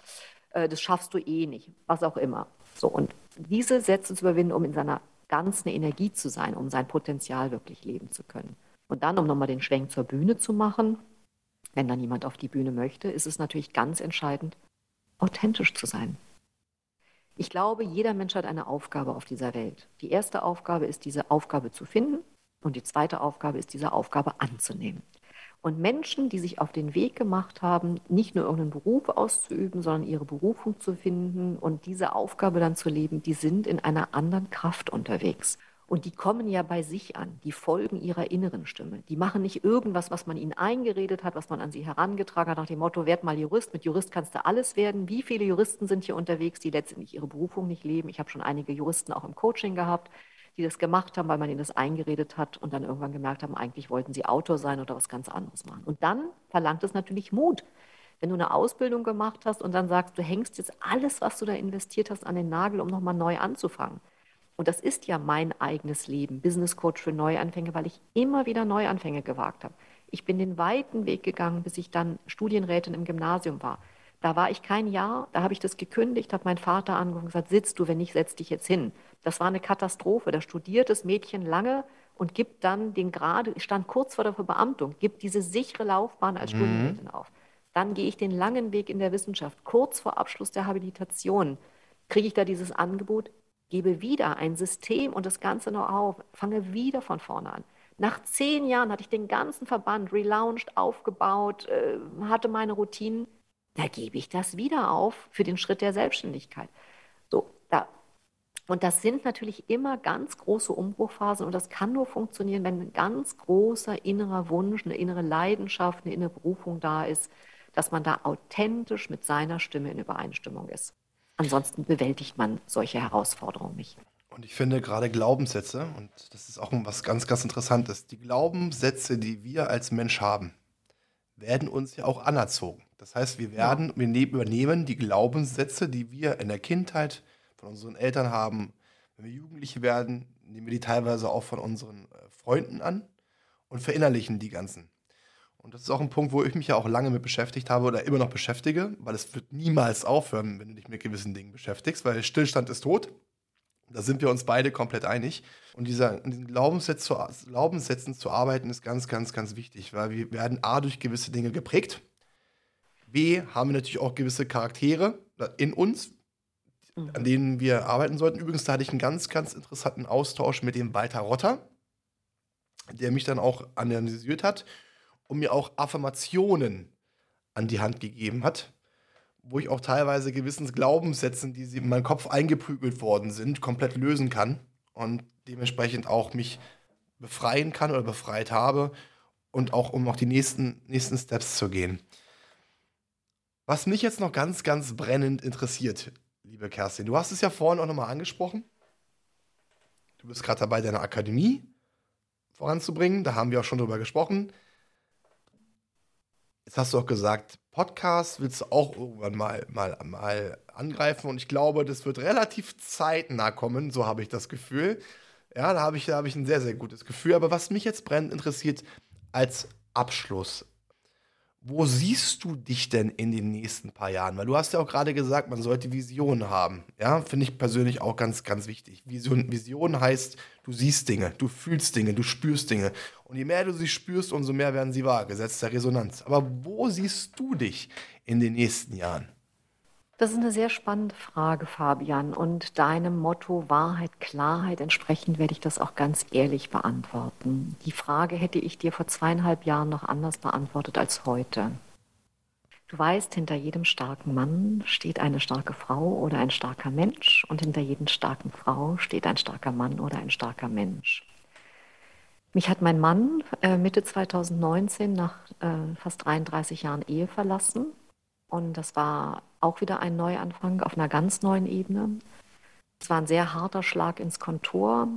äh, das schaffst du eh nicht, was auch immer. So, und diese Sätze zu überwinden, um in seiner ganzen Energie zu sein, um sein Potenzial wirklich leben zu können. Und dann, um nochmal den Schwenk zur Bühne zu machen, wenn dann jemand auf die Bühne möchte, ist es natürlich ganz entscheidend, authentisch zu sein. Ich glaube, jeder Mensch hat eine Aufgabe auf dieser Welt. Die erste Aufgabe ist, diese Aufgabe zu finden und die zweite Aufgabe ist, diese Aufgabe anzunehmen. Und Menschen, die sich auf den Weg gemacht haben, nicht nur irgendeinen Beruf auszuüben, sondern ihre Berufung zu finden und diese Aufgabe dann zu leben, die sind in einer anderen Kraft unterwegs. Und die kommen ja bei sich an, die folgen ihrer inneren Stimme. Die machen nicht irgendwas, was man ihnen eingeredet hat, was man an sie herangetragen hat, nach dem Motto, werd mal Jurist, mit Jurist kannst du alles werden. Wie viele Juristen sind hier unterwegs, die letztendlich ihre Berufung nicht leben? Ich habe schon einige Juristen auch im Coaching gehabt, die das gemacht haben, weil man ihnen das eingeredet hat und dann irgendwann gemerkt haben, eigentlich wollten sie Autor sein oder was ganz anderes machen. Und dann verlangt es natürlich Mut. Wenn du eine Ausbildung gemacht hast und dann sagst, du hängst jetzt alles, was du da investiert hast, an den Nagel, um nochmal neu anzufangen und das ist ja mein eigenes Leben, Business Coach für Neuanfänge, weil ich immer wieder Neuanfänge gewagt habe. Ich bin den weiten Weg gegangen, bis ich dann Studienrätin im Gymnasium war. Da war ich kein Jahr, da habe ich das gekündigt, habe meinen Vater angerufen und gesagt, sitzt du, wenn nicht, setz dich jetzt hin. Das war eine Katastrophe. Da studiert das Mädchen lange und gibt dann den gerade, stand kurz vor der Verbeamtung, gibt diese sichere Laufbahn als mhm. Studienrätin auf. Dann gehe ich den langen Weg in der Wissenschaft. Kurz vor Abschluss der Habilitation kriege ich da dieses Angebot, gebe wieder ein System und das Ganze noch auf, fange wieder von vorne an. Nach zehn Jahren hatte ich den ganzen Verband relaunched, aufgebaut, äh, hatte meine Routinen. Da gebe ich das wieder auf für den Schritt der Selbstständigkeit. So, da. Und das sind natürlich immer ganz große Umbruchphasen und das kann nur funktionieren, wenn ein ganz großer innerer Wunsch, eine innere Leidenschaft, eine innere Berufung da ist, dass man da authentisch mit seiner Stimme in Übereinstimmung ist. Ansonsten bewältigt man solche Herausforderungen nicht. Und ich finde gerade Glaubenssätze, und das ist auch was ganz, ganz Interessantes, die Glaubenssätze, die wir als Mensch haben, werden uns ja auch anerzogen. Das heißt, wir werden, wir ne-, übernehmen die Glaubenssätze, die wir in der Kindheit von unseren Eltern haben. Wenn wir Jugendliche werden, nehmen wir die teilweise auch von unseren äh, Freunden an und verinnerlichen die ganzen. Und das ist auch ein Punkt, wo ich mich ja auch lange mit beschäftigt habe oder immer noch beschäftige, weil es wird niemals aufhören, wenn du dich mit gewissen Dingen beschäftigst, weil Stillstand ist tot. Da sind wir uns beide komplett einig. Und dieser, in diesen zu, Glaubenssätzen zu arbeiten, ist ganz, ganz, ganz wichtig, weil wir werden A durch gewisse Dinge geprägt. B haben wir natürlich auch gewisse Charaktere in uns, an denen wir arbeiten sollten. Übrigens, da hatte ich einen ganz, ganz interessanten Austausch mit dem Walter Rotter, der mich dann auch analysiert hat und mir auch Affirmationen an die Hand gegeben hat, wo ich auch teilweise gewissen die in meinen Kopf eingeprügelt worden sind, komplett lösen kann und dementsprechend auch mich befreien kann oder befreit habe und auch um noch die nächsten, nächsten Steps zu gehen. Was mich jetzt noch ganz, ganz brennend interessiert, liebe Kerstin, du hast es ja vorhin auch nochmal angesprochen. Du bist gerade dabei, deine Akademie voranzubringen. Da haben wir auch schon drüber gesprochen. Jetzt hast du auch gesagt, Podcast willst du auch irgendwann mal, mal, mal angreifen und ich glaube, das wird relativ zeitnah kommen, so habe ich das Gefühl. Ja, da habe ich, hab ich ein sehr, sehr gutes Gefühl. Aber was mich jetzt brennend interessiert, als Abschluss, Wo siehst du dich denn in den nächsten paar Jahren? Weil du hast ja auch gerade gesagt, man sollte Visionen haben. Ja, finde ich persönlich auch ganz, ganz wichtig. Vision, Vision heißt, du siehst Dinge, du fühlst Dinge, du spürst Dinge. Und je mehr du sie spürst, umso mehr werden sie wahr. Gesetz der Resonanz. Aber wo siehst du dich in den nächsten Jahren? Das ist eine sehr spannende Frage, Fabian. Und deinem Motto Wahrheit, Klarheit entsprechend werde ich das auch ganz ehrlich beantworten. Die Frage hätte ich dir vor zweieinhalb Jahren noch anders beantwortet als heute. Du weißt, hinter jedem starken Mann steht eine starke Frau oder ein starker Mensch und hinter jedem starken Frau steht ein starker Mann oder ein starker Mensch. Mich hat mein Mann äh, Mitte 2019 nach äh, fast 33 Jahren Ehe verlassen und das war auch wieder ein Neuanfang auf einer ganz neuen Ebene. Es war ein sehr harter Schlag ins Kontor.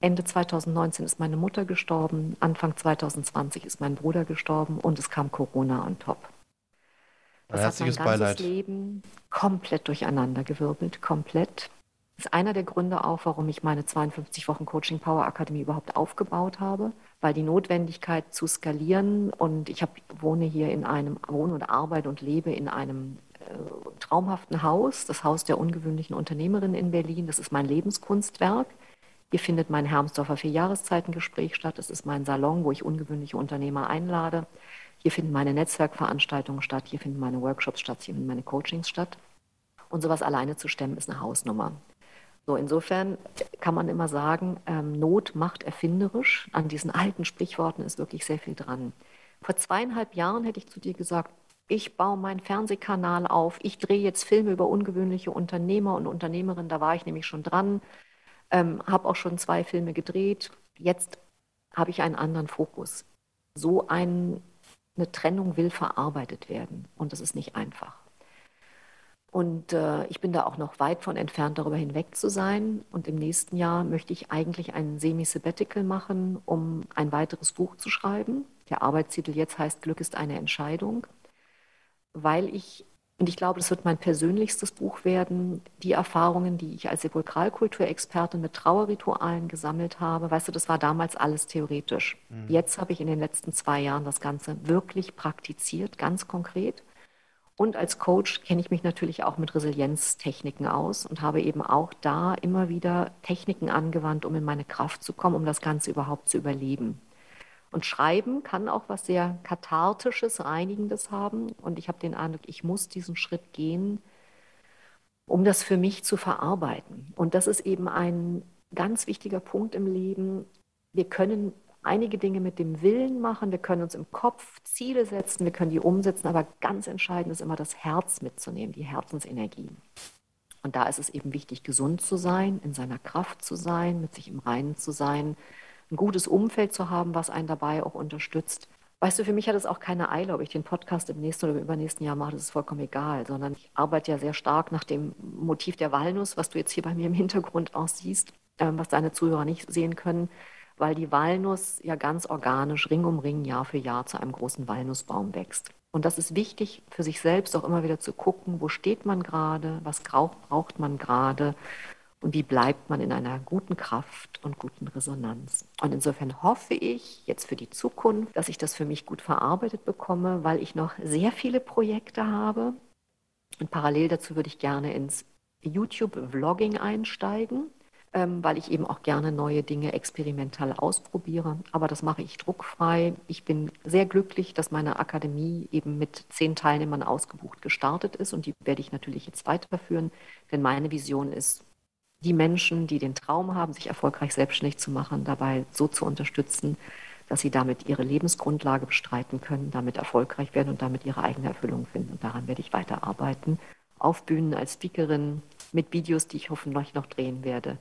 Ende 2019 ist meine Mutter gestorben, Anfang 2020 ist mein Bruder gestorben und es kam Corona on top. Das hat mein ganzes Beileid. Leben komplett durcheinandergewirbelt, komplett. Das ist einer der Gründe auch, warum ich meine 52 Wochen Coaching Power Akademie überhaupt aufgebaut habe weil die Notwendigkeit zu skalieren und ich hab, wohne hier in einem, wohne und arbeite und lebe in einem äh, traumhaften Haus, das Haus der ungewöhnlichen Unternehmerin in Berlin. Das ist mein Lebenskunstwerk. Hier findet mein Hermsdorfer Vierjahreszeitengespräch statt. Das ist mein Salon, wo ich ungewöhnliche Unternehmer einlade. Hier finden meine Netzwerkveranstaltungen statt, hier finden meine Workshops statt, hier finden meine Coachings statt. Und sowas alleine zu stemmen, ist eine Hausnummer. So, insofern kann man immer sagen, ähm, Not macht erfinderisch. An diesen alten Sprichworten ist wirklich sehr viel dran. Vor zweieinhalb Jahren hätte ich zu dir gesagt, ich baue meinen Fernsehkanal auf, ich drehe jetzt Filme über ungewöhnliche Unternehmer und Unternehmerinnen, da war ich nämlich schon dran, ähm, habe auch schon zwei Filme gedreht. Jetzt habe ich einen anderen Fokus. So ein, eine Trennung will verarbeitet werden und das ist nicht einfach. Und äh, ich bin da auch noch weit von entfernt, darüber hinweg zu sein. Und im nächsten Jahr möchte ich eigentlich ein Semi-Sabbatical machen, um ein weiteres Buch zu schreiben. Der Arbeitstitel jetzt heißt Glück ist eine Entscheidung, weil ich, und ich glaube, das wird mein persönlichstes Buch werden, die Erfahrungen, die ich als Sepulkralkulturexpertin mit Trauerritualen gesammelt habe. Weißt du, das war damals alles theoretisch. Mhm. Jetzt habe ich in den letzten zwei Jahren das Ganze wirklich praktiziert, ganz konkret. Und als Coach kenne ich mich natürlich auch mit Resilienztechniken aus und habe eben auch da immer wieder Techniken angewandt, um in meine Kraft zu kommen, um das Ganze überhaupt zu überleben. Und Schreiben kann auch was sehr Kathartisches, Reinigendes haben. Und ich habe den Eindruck, ich muss diesen Schritt gehen, um das für mich zu verarbeiten. Und das ist eben ein ganz wichtiger Punkt im Leben. Wir können einige Dinge mit dem Willen machen. Wir können uns im Kopf Ziele setzen, wir können die umsetzen, aber ganz entscheidend ist immer das Herz mitzunehmen, die Herzensenergie. Und da ist es eben wichtig, gesund zu sein, in seiner Kraft zu sein, mit sich im Reinen zu sein, ein gutes Umfeld zu haben, was einen dabei auch unterstützt. Weißt du, für mich hat es auch keine Eile, ob ich den Podcast im nächsten oder im übernächsten Jahr mache, das ist vollkommen egal, sondern ich arbeite ja sehr stark nach dem Motiv der Walnuss, was du jetzt hier bei mir im Hintergrund auch siehst, ähm, was deine Zuhörer nicht sehen können weil die Walnuss ja ganz organisch Ring um Ring Jahr für Jahr zu einem großen Walnussbaum wächst. Und das ist wichtig für sich selbst auch immer wieder zu gucken, wo steht man gerade, was braucht man gerade und wie bleibt man in einer guten Kraft und guten Resonanz. Und insofern hoffe ich jetzt für die Zukunft, dass ich das für mich gut verarbeitet bekomme, weil ich noch sehr viele Projekte habe. Und parallel dazu würde ich gerne ins YouTube-Vlogging einsteigen weil ich eben auch gerne neue Dinge experimentell ausprobiere. Aber das mache ich druckfrei. Ich bin sehr glücklich, dass meine Akademie eben mit zehn Teilnehmern ausgebucht gestartet ist und die werde ich natürlich jetzt weiterführen, denn meine Vision ist, die Menschen, die den Traum haben, sich erfolgreich selbstständig zu machen, dabei so zu unterstützen, dass sie damit ihre Lebensgrundlage bestreiten können, damit erfolgreich werden und damit ihre eigene Erfüllung finden. Und daran werde ich weiterarbeiten. Auf Bühnen als Speakerin mit Videos, die ich hoffentlich noch drehen werde,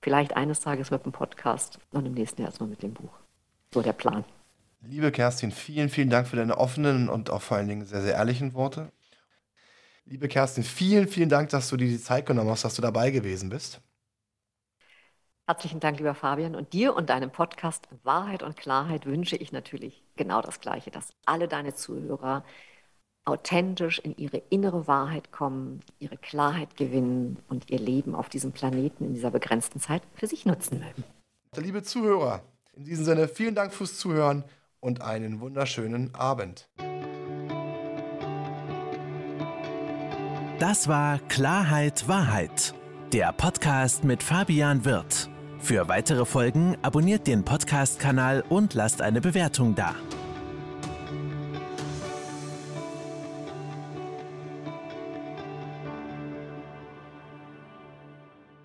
Vielleicht eines Tages mit dem Podcast und im nächsten Jahr erstmal mit dem Buch. So der Plan. Liebe Kerstin, vielen, vielen Dank für deine offenen und auch vor allen Dingen sehr, sehr ehrlichen Worte. Liebe Kerstin, vielen, vielen Dank, dass du dir die Zeit genommen hast, dass du dabei gewesen bist. Herzlichen Dank, lieber Fabian. Und dir und deinem Podcast Wahrheit und Klarheit wünsche ich natürlich genau das Gleiche, dass alle deine Zuhörer authentisch in ihre innere Wahrheit kommen, ihre Klarheit gewinnen und ihr Leben auf diesem Planeten in dieser begrenzten Zeit für sich nutzen mögen. Liebe Zuhörer, in diesem Sinne vielen Dank fürs Zuhören und einen wunderschönen Abend. Das war Klarheit Wahrheit, der Podcast mit Fabian Wirth. Für weitere Folgen abonniert den Podcast-Kanal und lasst eine Bewertung da.